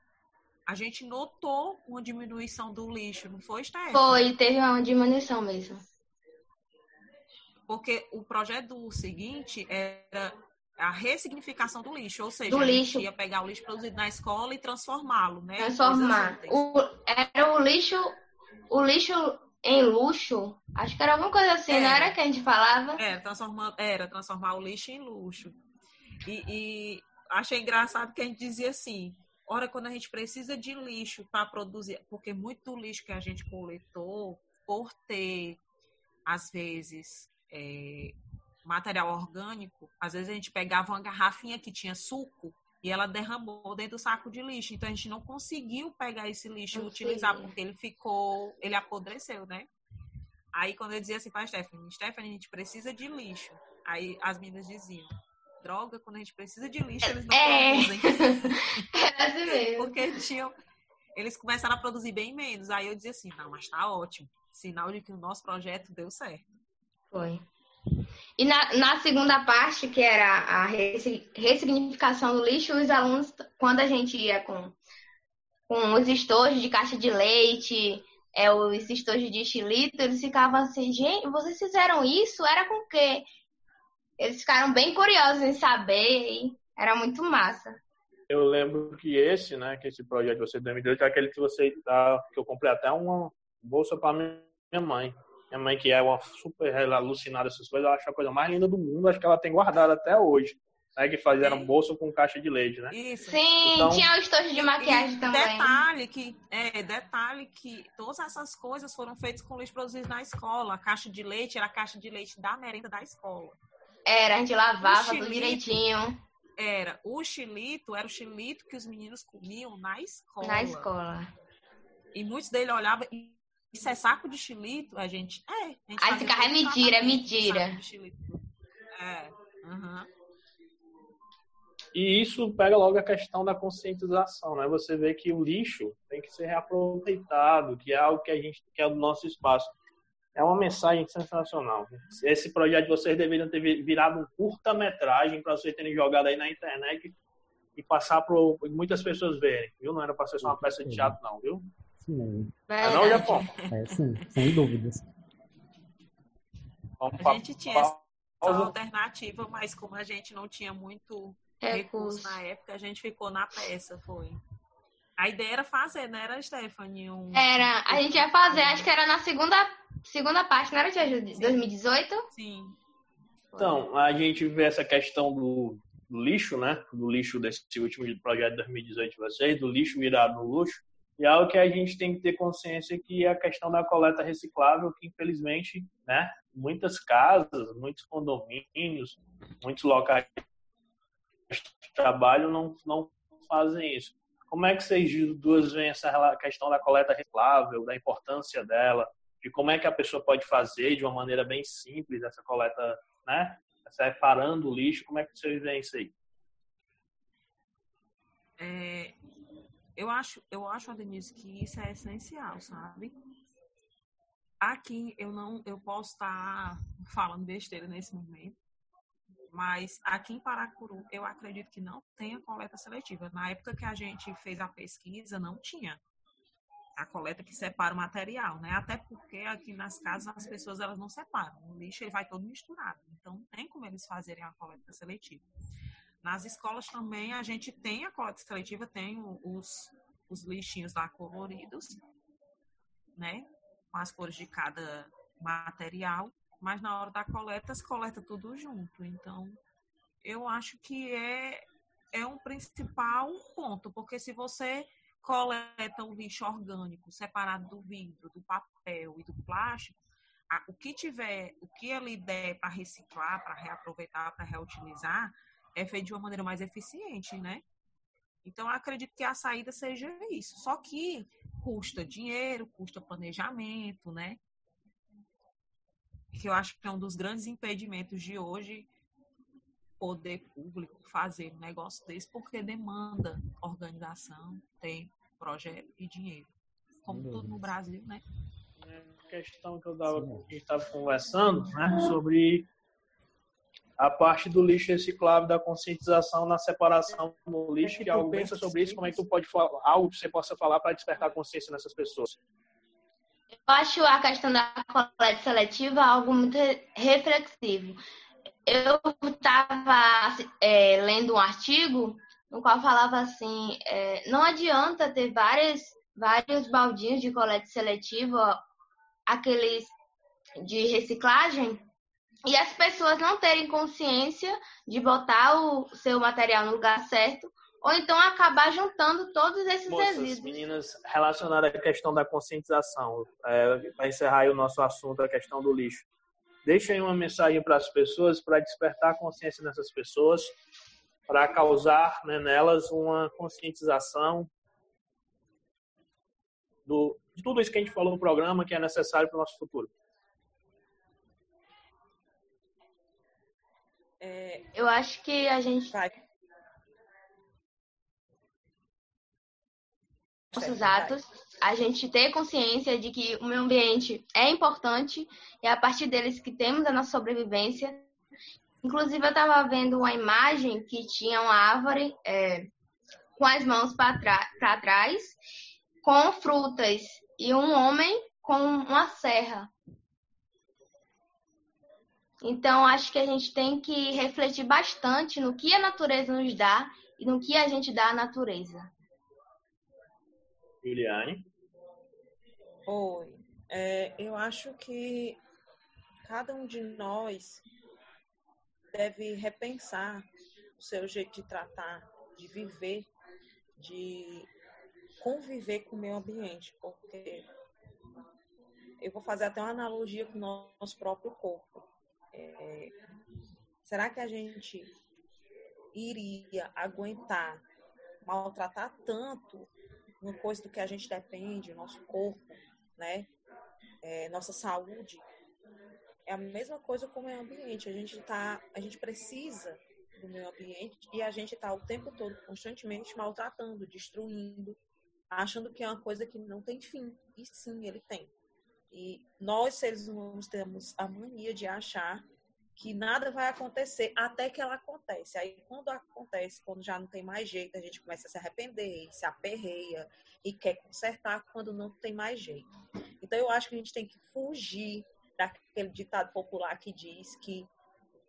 a gente notou uma diminuição do lixo, não foi, Stephanie? Foi, teve uma diminuição mesmo. Porque o projeto seguinte era a ressignificação do lixo, ou seja, Do a gente lixo. ia pegar o lixo produzido na escola e transformá-lo, né? Transformar. úteis. O, era o lixo, o lixo em luxo. Acho que era alguma coisa assim, não Era. era que a gente falava? Era transformar, era transformar o lixo em luxo. E, e achei engraçado que a gente dizia assim: ora, quando a gente precisa de lixo para produzir, porque muito do lixo que a gente coletou, por ter, às vezes, é, material orgânico, às vezes a gente pegava uma garrafinha que tinha suco e ela derramou dentro do saco de lixo. Então a gente não conseguiu pegar esse lixo e utilizar, sei. porque ele ficou, ele apodreceu, né? Aí quando eu dizia assim para a Stephanie, Stephanie, a gente precisa de lixo. Aí as meninas diziam, droga, quando a gente precisa de lixo, eles não É. produzem. Era assim mesmo. Porque tinham, eles começaram a produzir bem menos. Aí eu dizia assim, não, mas tá ótimo. Sinal de que o nosso projeto deu certo. Foi. E na, na segunda parte, que era a ressi- ressignificação do lixo, os alunos, quando a gente ia com, com os estojos de caixa de leite, é, os estojos de xilito, eles ficavam assim, gente, vocês fizeram isso? Era com o quê? Eles ficaram bem curiosos em saber, era muito massa. Eu lembro que esse, né, que esse projeto que você me deu, é aquele que você que eu comprei até uma bolsa para minha mãe. Minha mãe, que é uma super alucinada essas coisas, eu acho a coisa mais linda do mundo, acho que ela tem guardado até hoje. Né, que fizeram Sim. bolsa com caixa de leite, né? Isso. Sim, Então- tinha o estojo de maquiagem E também. Detalhe que, é, detalhe que todas essas coisas foram feitas com lixo produzido na escola. A caixa de leite era a caixa de leite da merenda da escola. Era, a gente lavava O tudo xilito. direitinho Era o xilito, era o xilito que os meninos comiam na escola. na escola. E muitos deles olhavam, isso é saco de xilito? A gente, é. A gente Aí ficava, é mentira, é mentira. É, aham. E isso pega logo a questão da conscientização, né? Você vê que o lixo tem que ser reaproveitado, que é algo que a gente quer do nosso espaço. É uma mensagem sensacional. Esse projeto vocês deveriam ter vi- virado um curta-metragem para vocês terem jogado aí na internet e passar para muitas pessoas verem, viu? Não era para ser só uma peça de teatro, não, viu? Sim. É não. Japão? É, sim, sem dúvidas. A gente tinha essa alternativa, mas como a gente não tinha muito recurso Recurso. na época, a gente ficou na peça, foi. A ideia era fazer, né? Era, Stephanie? Um... Era, a gente ia fazer, acho que era na segunda, segunda parte, não era, Tia Ju? 2018? Sim. Então, a gente vê essa questão do, do lixo, né? Do lixo desse último projeto de 2018 de vocês, do lixo virado no luxo. E é algo que a gente tem que ter consciência que é a questão da coleta reciclável, que infelizmente, né? Muitas casas, muitos condomínios, muitos locais de trabalho não, não fazem isso. Como é que vocês duas veem essa questão da coleta reciclável, da importância dela, de como é que a pessoa pode fazer de uma maneira bem simples essa coleta né? Separando o lixo, como é que vocês veem isso aí? É, eu acho, eu acho, Denise, que isso é essencial, sabe? Aqui eu não, eu posso estar falando besteira nesse momento, mas aqui em Paracuru eu acredito que não tenha coleta seletiva. Na época que a gente fez a pesquisa, não tinha a coleta que separa o material, né? Até porque aqui nas casas as pessoas elas não separam, o lixo ele vai todo misturado, então não tem como eles fazerem a coleta seletiva. Nas escolas também a gente tem a coleta seletiva, tem os, os lixinhos lá coloridos, né? Com as cores de cada material, mas na hora da coleta se coleta tudo junto. Então, eu acho que é, é um principal ponto, porque se você coleta o lixo orgânico separado do vidro, do papel e do plástico, o que tiver, o que ali der para reciclar, para reaproveitar, para reutilizar, é feito de uma maneira mais eficiente, né? Então, eu acredito que a saída seja isso. Só que custa dinheiro, custa planejamento, né? Que eu acho que é um dos grandes impedimentos de hoje poder público fazer um negócio desse, porque demanda organização, tempo, projeto e dinheiro. Como Sem tudo no. Brasil, né? A questão que eu estava conversando, né, sobre a parte do lixo reciclável, da conscientização na separação do lixo, que algo pensa sobre isso, como é que tu pode falar, algo que você possa falar para despertar consciência nessas pessoas? Eu acho a questão da coleta seletiva algo muito reflexivo. eu estava é, lendo um artigo no qual falava assim, é, não adianta ter várias, vários baldinhos de colete seletivo, aqueles de reciclagem, e as pessoas não terem consciência de botar o seu material no lugar certo, ou então acabar juntando todos esses Moças, resíduos. meninas, relacionada à questão da conscientização, é, para encerrar o nosso assunto, a questão do lixo. Deixem uma mensagem para as pessoas, para despertar a consciência nessas pessoas, para causar né, nelas uma conscientização do, de tudo isso que a gente falou no programa, que é necessário para o nosso futuro. É, Eu acho que a gente vai. nossos Vai. atos, a gente ter consciência de que o meio ambiente é importante e é a partir deles que temos a nossa sobrevivência. Inclusive, eu estava vendo uma imagem que tinha uma árvore é, com as mãos para trás, com frutas, e um homem com uma serra. Então, acho que a gente tem que refletir bastante no que a natureza nos dá e no que a gente dá à natureza. Juliane. Oi. É, eu acho que cada um de nós deve repensar o seu jeito de tratar, de viver, de conviver com o meio ambiente, porque eu vou fazer até uma analogia com o nosso próprio corpo. É, será que a gente iria aguentar maltratar tanto uma coisa do que a gente depende, nosso corpo, né? É, nossa saúde. É a mesma coisa com o meio ambiente. A gente tá, a gente precisa do meio ambiente e a gente está o tempo todo, constantemente maltratando, destruindo, achando que é uma coisa que não tem fim. E sim, ele tem. E nós, seres humanos, temos a mania de achar que nada vai acontecer até que ela acontece. Aí, quando acontece, quando já não tem mais jeito, a gente começa a se arrepender, se aperreia e quer consertar quando não tem mais jeito. Então, eu acho que a gente tem que fugir daquele ditado popular que diz que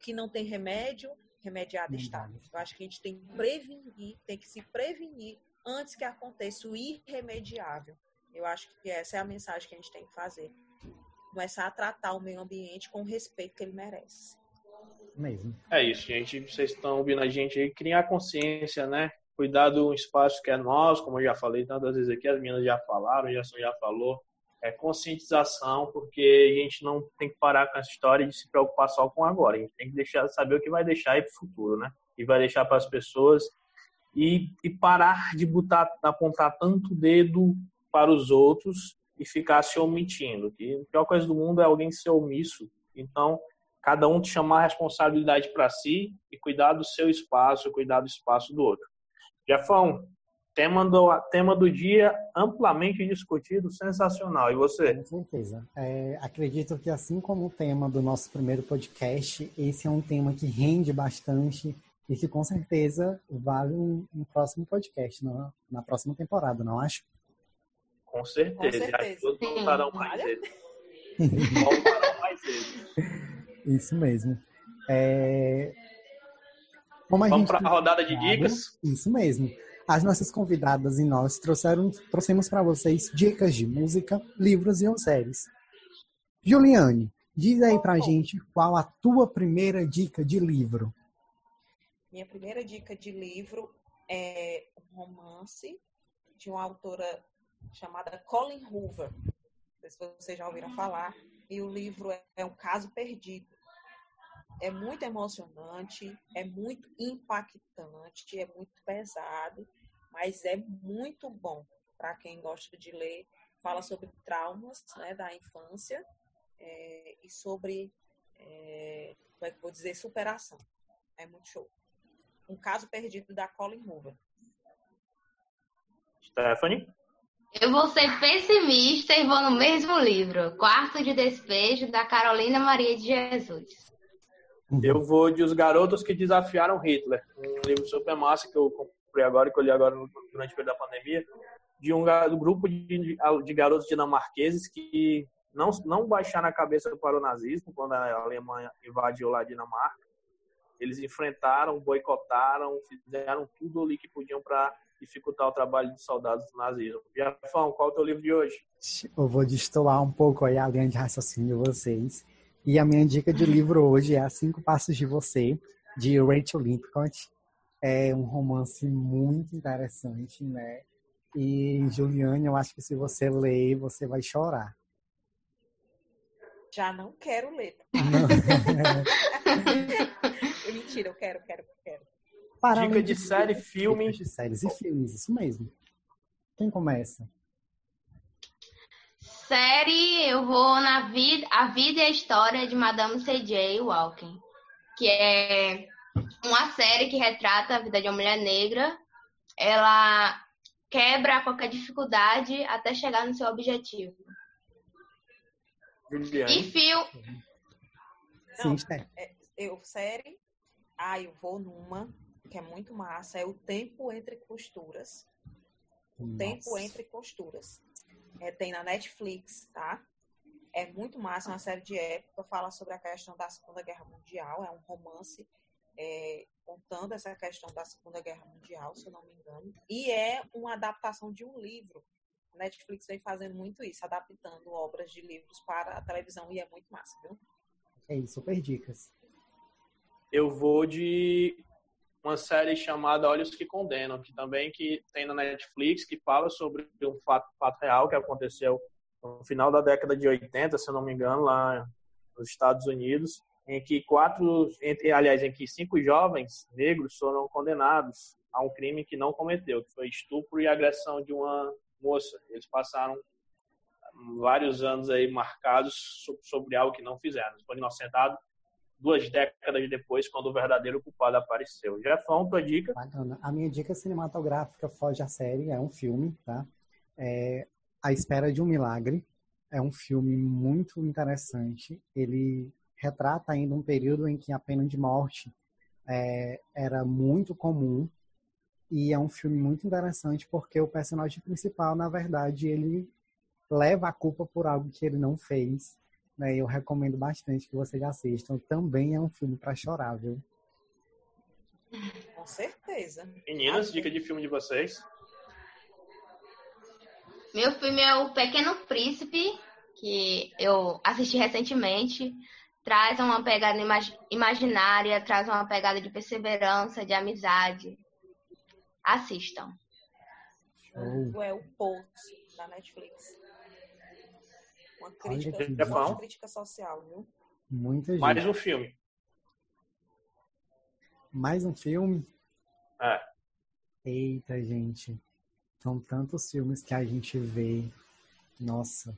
que não tem remédio, remediado está. Eu acho que a gente tem que prevenir, tem que se prevenir antes que aconteça o irremediável. Eu acho que essa é a mensagem que a gente tem que fazer. Começar a tratar o meio ambiente com o respeito que ele merece. Mesmo. É isso, gente. Vocês estão ouvindo a gente aí, criar consciência, né? Cuidar do espaço que é nosso, como eu já falei tantas vezes aqui, as meninas já falaram, o Gerson já falou. É conscientização, porque a gente não tem que parar com essa história de se preocupar só com agora. A gente tem que deixar, saber o que vai deixar aí para o futuro, né? E vai deixar para as pessoas e, e parar de botar, apontar tanto dedo para os outros e ficar se omitindo. Que a pior coisa do mundo é alguém ser omisso. Então, cada um chamar a responsabilidade para si e cuidar do seu espaço, cuidar do espaço do outro. Jefão, tema do, tema do dia amplamente discutido, sensacional. E você? Com certeza. É, acredito que, assim como o tema do nosso primeiro podcast, esse é um tema que rende bastante e que, com certeza, vale um, um próximo podcast, na, na próxima temporada, não acho? Com certeza. Com certeza. Todos Sim. voltarão mais vezes. Voltarão mais vezes. Isso mesmo. É, Como a Vamos gente para a rodada de dicas? Isso mesmo. As nossas convidadas e nós trouxeram, trouxemos para vocês dicas de música, livros e séries. Juliane, diz aí pra gente qual a tua primeira dica de livro. Minha primeira dica de livro é um romance de uma autora chamada Colin Hoover. Não sei se vocês já ouviram falar. E o livro é, é Um Caso Perdido. É muito emocionante, é muito impactante, é muito pesado, mas é muito bom para quem gosta de ler. Fala sobre traumas né, da infância é, e sobre, é, como é que vou dizer, superação. É muito show. Um caso perdido da Colin Hoover. Stephanie? Eu vou ser pessimista e vou no mesmo livro, Quarto de Despejo, da Carolina Maria de Jesus. Eu vou de Os Garotos que Desafiaram Hitler, um livro super massa que eu comprei agora, que eu li agora durante o período da pandemia, de um grupo de, de garotos dinamarqueses que não, não baixaram a cabeça para o nazismo quando a Alemanha invadiu lá a Dinamarca eles enfrentaram, boicotaram, fizeram tudo ali que podiam para dificultar o trabalho dos soldados do nazismo. Jafão, qual é o teu livro de hoje? Eu vou destoar um pouco aí a linha de raciocínio de vocês. E a minha dica de livro hoje é As Cinco Passos de Você, de Rachel Lipcott. É um romance muito interessante, né? E, Juliane, eu acho que se você ler, você vai chorar. Já não quero ler. Mentira, eu quero, quero, quero. Para Dica de, de série, filme. De séries e filmes, isso mesmo. Quem começa? Série, eu vou na vida, A Vida e a História de Madame C.J. Walken, que é uma série que retrata a vida de uma mulher negra. Ela quebra qualquer dificuldade até chegar no seu objetivo. Juliane. E fio. Não, é, eu, série. Ah, eu vou numa que é muito massa, é o Tempo Entre Costuras. O Nossa. Tempo Entre Costuras. É, tem na Netflix, tá? É muito massa, é uma série de época, fala sobre a questão da Segunda Guerra Mundial, é um romance é, contando essa questão da Segunda Guerra Mundial, se eu não me engano. E é uma adaptação de um livro. A Netflix vem fazendo muito isso, adaptando obras de livros para a televisão e é muito massa, viu? É isso, super dicas. Eu vou de uma série chamada Olhos que Condenam, que também que tem na Netflix, que fala sobre um fato, fato real que aconteceu no final da década de 80, se eu não me engano, lá nos Estados Unidos, em que quatro, entre, aliás, em que cinco jovens negros foram condenados a um crime que não cometeu, que foi estupro e agressão de uma moça. Eles passaram vários anos aí marcados sobre algo que não fizeram. Foram inocentados duas décadas depois, quando o verdadeiro culpado apareceu. Jefão, tua dica? Bacana. A minha dica cinematográfica foge à série, é um filme, tá? É A Espera de um Milagre. É um filme muito interessante. Ele retrata ainda um período em que a pena de morte é, era muito comum e é um filme muito interessante porque o personagem principal, na verdade, ele leva a culpa por algo que ele não fez né? Eu recomendo bastante que vocês assistam. Também é um filme para chorar, viu? Com certeza. Meninas, dica de filme de vocês. Meu filme é O Pequeno Príncipe, que eu assisti recentemente. Traz uma pegada imag imaginária, traz uma pegada de perseverança, de amizade. Assistam. Show. É o Poço, da Netflix. Uma crítica, uma crítica social, viu? Muita gente. Mais um filme. Mais um filme? É. Eita, gente. São tantos filmes que a gente vê. Nossa.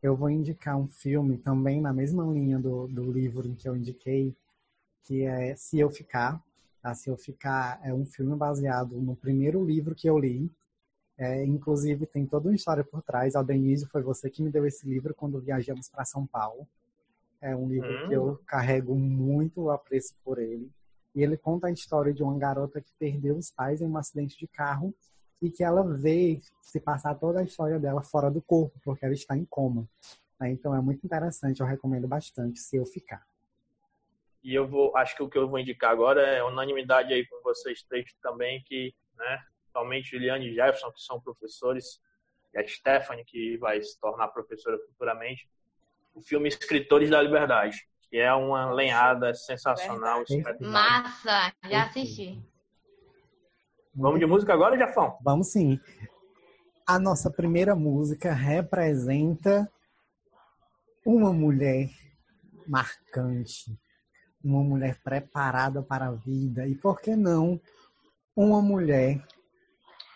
Eu vou indicar um filme também na mesma linha do, do livro em que eu indiquei, que é Se Eu Ficar. Tá? Se Eu Ficar é um filme baseado no primeiro livro que eu li, é, inclusive, tem toda uma história por trás. Aldenise, foi você que me deu esse livro quando viajamos para São Paulo. É um livro hum. que eu hum. carrego muito apreço por ele. E ele conta a história de uma garota que perdeu os pais em um acidente de carro e que ela vê se passar toda a história dela fora do corpo, porque ela está em coma. Né? Então é muito interessante, eu recomendo bastante se eu ficar. E eu vou, acho que o que eu vou indicar agora é unanimidade aí com vocês três também, que né, principalmente Juliane e Jefferson, que são professores, e a Stephanie, que vai se tornar professora futuramente, o filme Escritores da Liberdade, que é uma lenhada sensacional. Massa, já assisti. Vamos de música agora, Jafão? Vamos sim. A nossa primeira música representa uma mulher marcante, uma mulher preparada para a vida e, por que não, uma mulher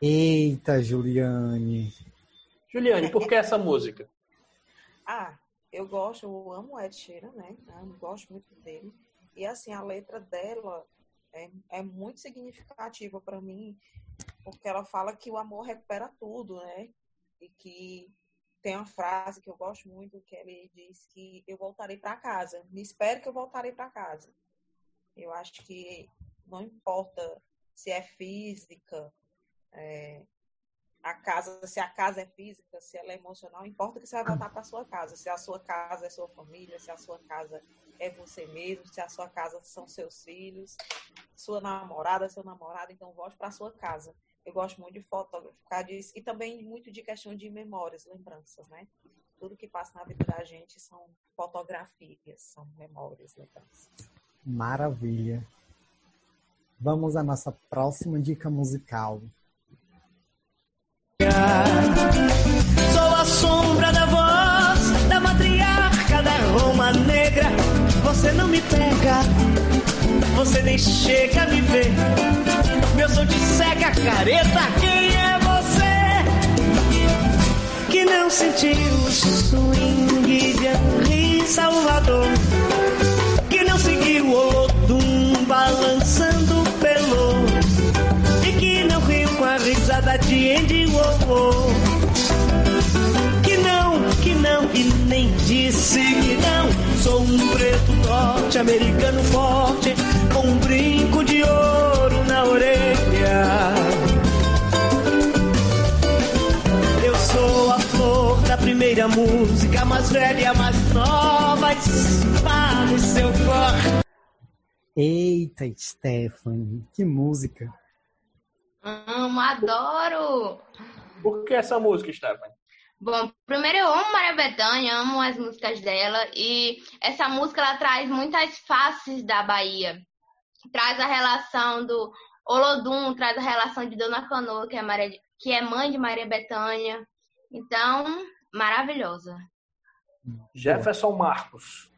Eita, Juliane. Juliane, por que essa música? Ah, eu gosto, eu amo o Ed Sheeran, né? Eu gosto muito dele. E assim, a letra dela é, é muito significativa para mim, porque ela fala que o amor recupera tudo, né? E que tem uma frase que eu gosto muito que ele diz que eu voltarei para casa. Me espere que eu voltarei para casa. Eu acho que não importa se é física, é, a casa, se a casa é física, se ela é emocional, importa que você vai voltar para sua casa. Se a sua casa é sua família, se a sua casa é você mesmo, se a sua casa são seus filhos, sua namorada, seu namorado, então volte para sua casa. Eu gosto muito de fotografar disso e também muito de questão de memórias, lembranças, né? Tudo que passa na vida da gente são fotografias, são memórias, lembranças. Maravilha. Vamos à nossa próxima dica musical. Sou a sombra da voz da matriarca da Roma Negra. Você não me pega, você nem chega a me ver. Meu som te cega, careta. Quem é você que não sentiu o swing de Henri Salvador? Que não seguiu o Olodum balançando pelo e que não riu com a risada de Andy Warhol. Que não, que não, e nem disse que não. Sou um preto norte-americano forte, com um brinco de ouro primeira música, mais velha, mais nova, espalhe seu corpo. Eita, Stephanie, que música. Amo, adoro! Por que essa música, Stephanie? Bom, primeiro eu amo Maria Bethânia, amo as músicas dela e essa música ela traz muitas faces da Bahia. Traz a relação do Olodum, traz a relação de Dona Canoa, que é, Maria, que é mãe de Maria Bethânia. Então, maravilhosa. Jefferson Marcos.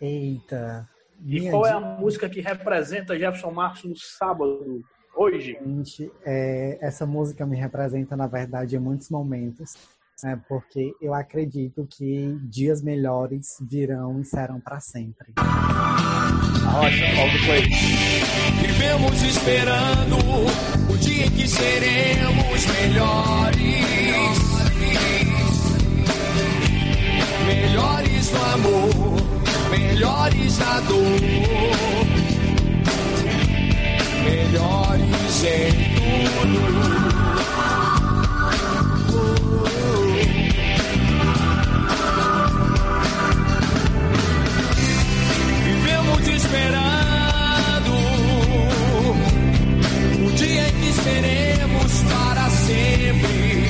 Eita. E qual é a música que representa Jefferson Marcos no sábado, hoje? gente, é, essa música me representa, na verdade, em muitos momentos, né, porque eu acredito que dias melhores virão e serão para sempre. Rocha, Paulo Play. Vivemos esperando o dia em que seremos melhores. Melhores no amor, melhores na dor. Melhores em tudo. Esperando o dia em que seremos para sempre.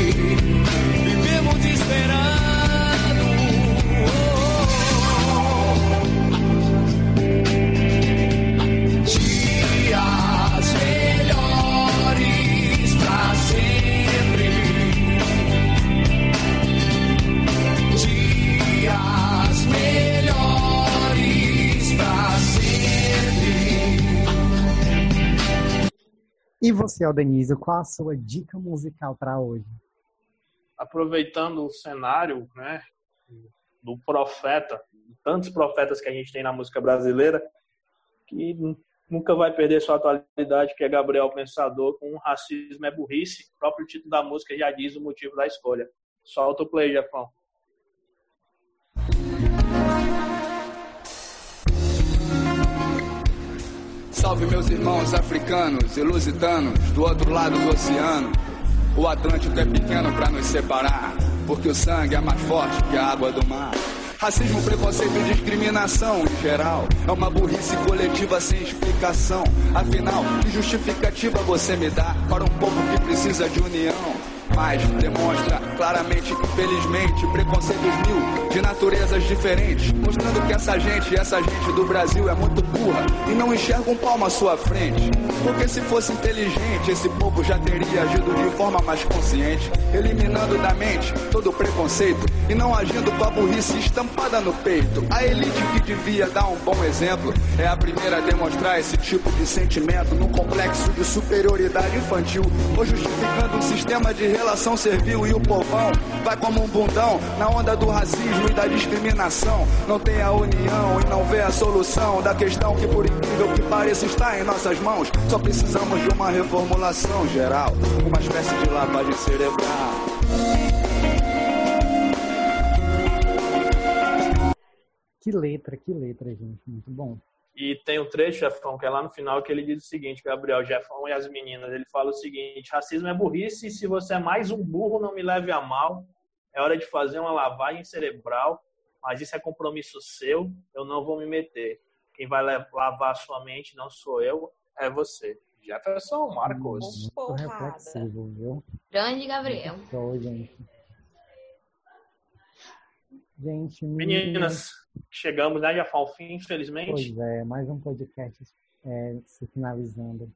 E você, Aldenise, qual a sua dica musical para hoje? aproveitando o cenário, né, do profeta, tantos profetas que a gente tem na música brasileira, que nu- nunca vai perder sua atualidade, que é Gabriel Pensador, com racismo é burrice. O próprio título da música já diz o motivo da escolha. Solta o play, Jefão. Salve meus irmãos africanos e lusitanos do outro lado do oceano. O Atlântico é pequeno para nos separar, porque o sangue é mais forte que a água do mar. Racismo, preconceito e discriminação em geral. É uma burrice coletiva sem explicação. Afinal, que justificativa você me dá para um povo que precisa de união? Mas demonstra claramente, infelizmente, preconceitos mil de naturezas diferentes, mostrando que essa gente, essa gente do Brasil é muito burra e não enxerga um palmo à sua frente. Porque se fosse inteligente, esse povo já teria agido de forma mais consciente, eliminando da mente todo preconceito e não agindo com a burrice estampada no peito. A elite que devia dar um bom exemplo é a primeira a demonstrar esse tipo de sentimento num complexo de superioridade infantil, ou justificando um sistema de relação servil e o povão vai como um bundão na onda do racismo e da discriminação. Não tem a união e não vê a solução da questão que, por incrível que pareça, está em nossas mãos. Só precisamos de uma reformulação geral, uma espécie de lavagem cerebral. Que letra, que letra, gente. Muito bom. E tem um trecho, Jefão, que é lá no final, que ele diz o seguinte, Gabriel, Jefão e as meninas, ele fala o seguinte, racismo é burrice e se você é mais um burro, não me leve a mal, é hora de fazer uma lavagem cerebral, mas isso é compromisso seu, eu não vou me meter. Quem vai lavar a sua mente não sou eu, é você. Jefferson Marcos. Muito reflexivo, viu? Grande Gabriel. Show, gente. Gente, Meninas, chegamos né, já ao fim, infelizmente. Pois é, mais um podcast é, se finalizando.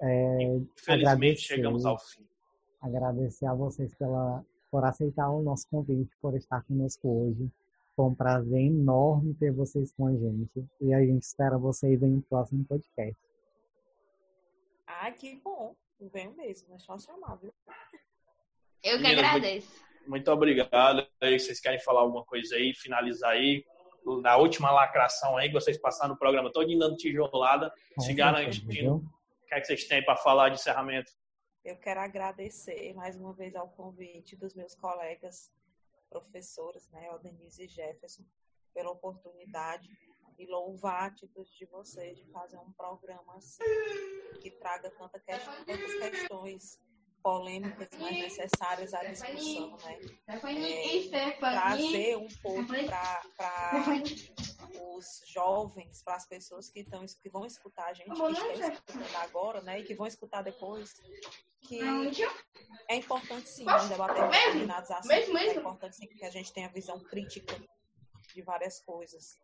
É, infelizmente chegamos ao fim. Agradecer a vocês pela, por aceitar o nosso convite, por estar conosco hoje. Foi um prazer enorme ter vocês com a gente. E a gente espera vocês em um próximo podcast. Ah, que bom. Venho mesmo, é só chamar, viu? Eu que Meninas, agradeço. Muito obrigado. Aí, vocês querem falar alguma coisa aí, finalizar aí? Na última lacração aí, que vocês passaram no programa todo dando tijolada, se garantindo. O que é que vocês têm para falar de encerramento? Eu quero agradecer mais uma vez ao convite dos meus colegas professores, né, o Denise e Jefferson, pela oportunidade e louvar a atitude de vocês de fazer um programa assim, que traga tanta questão, tantas questões polêmicas, mas necessárias à discussão, né? É, trazer um pouco para os jovens, para as pessoas que, estão, que vão escutar a gente, que estão escutando agora, né? E que vão escutar depois, que é importante sim nós debatermos determinados assuntos, é importante sim que a gente tenha visão crítica de várias coisas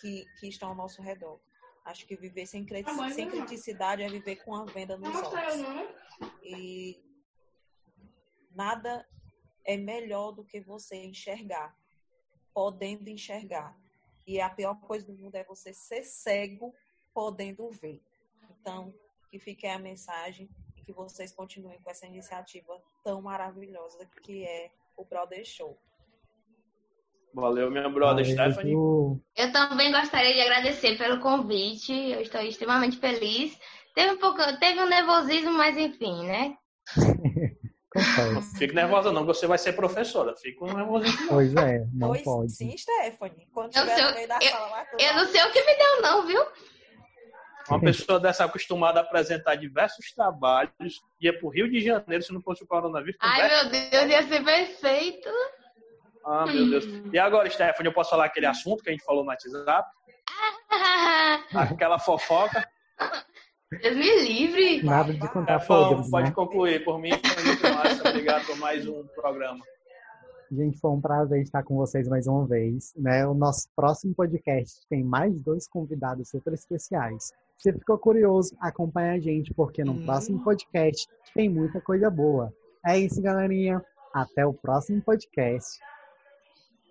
que, que estão ao nosso redor. Acho que viver sem, criti sem criticidade é viver com a venda nos olhos. E nada é melhor do que você enxergar, podendo enxergar. E a pior coisa do mundo é você ser cego, podendo ver. Então, que fique a mensagem e que vocês continuem com essa iniciativa tão maravilhosa que é o Brother Show. Valeu, minha brother Stephanie. Eu também gostaria de agradecer pelo convite. Eu estou extremamente feliz. Teve um pouco, teve um nervosismo, mas enfim, né? Não fique nervosa não, você vai ser professora. Fico nervosismo. Pois é, não pois pode. Sim, Stephanie. Quando Eu, tiver sei, no meio da eu, sala eu não sei o que me deu, não, viu? Uma pessoa dessa acostumada a apresentar diversos trabalhos, ia pro Rio de Janeiro se não fosse o coronavírus. Ai, meu Deus, ia ser perfeito. Ah, meu Deus. E agora, Stephanie, eu posso falar aquele assunto que a gente falou no WhatsApp? Aquela fofoca? Deus me livre. Nada de contar Jefão, podres, pode né? concluir. Por mim, foi muito massa. Obrigado por mais um programa. Gente, foi um prazer estar com vocês mais uma vez. Né? O nosso próximo podcast tem mais dois convidados super especiais. Se ficou curioso, acompanha a gente, porque no próximo podcast tem muita coisa boa. É isso, galerinha. Até o próximo podcast.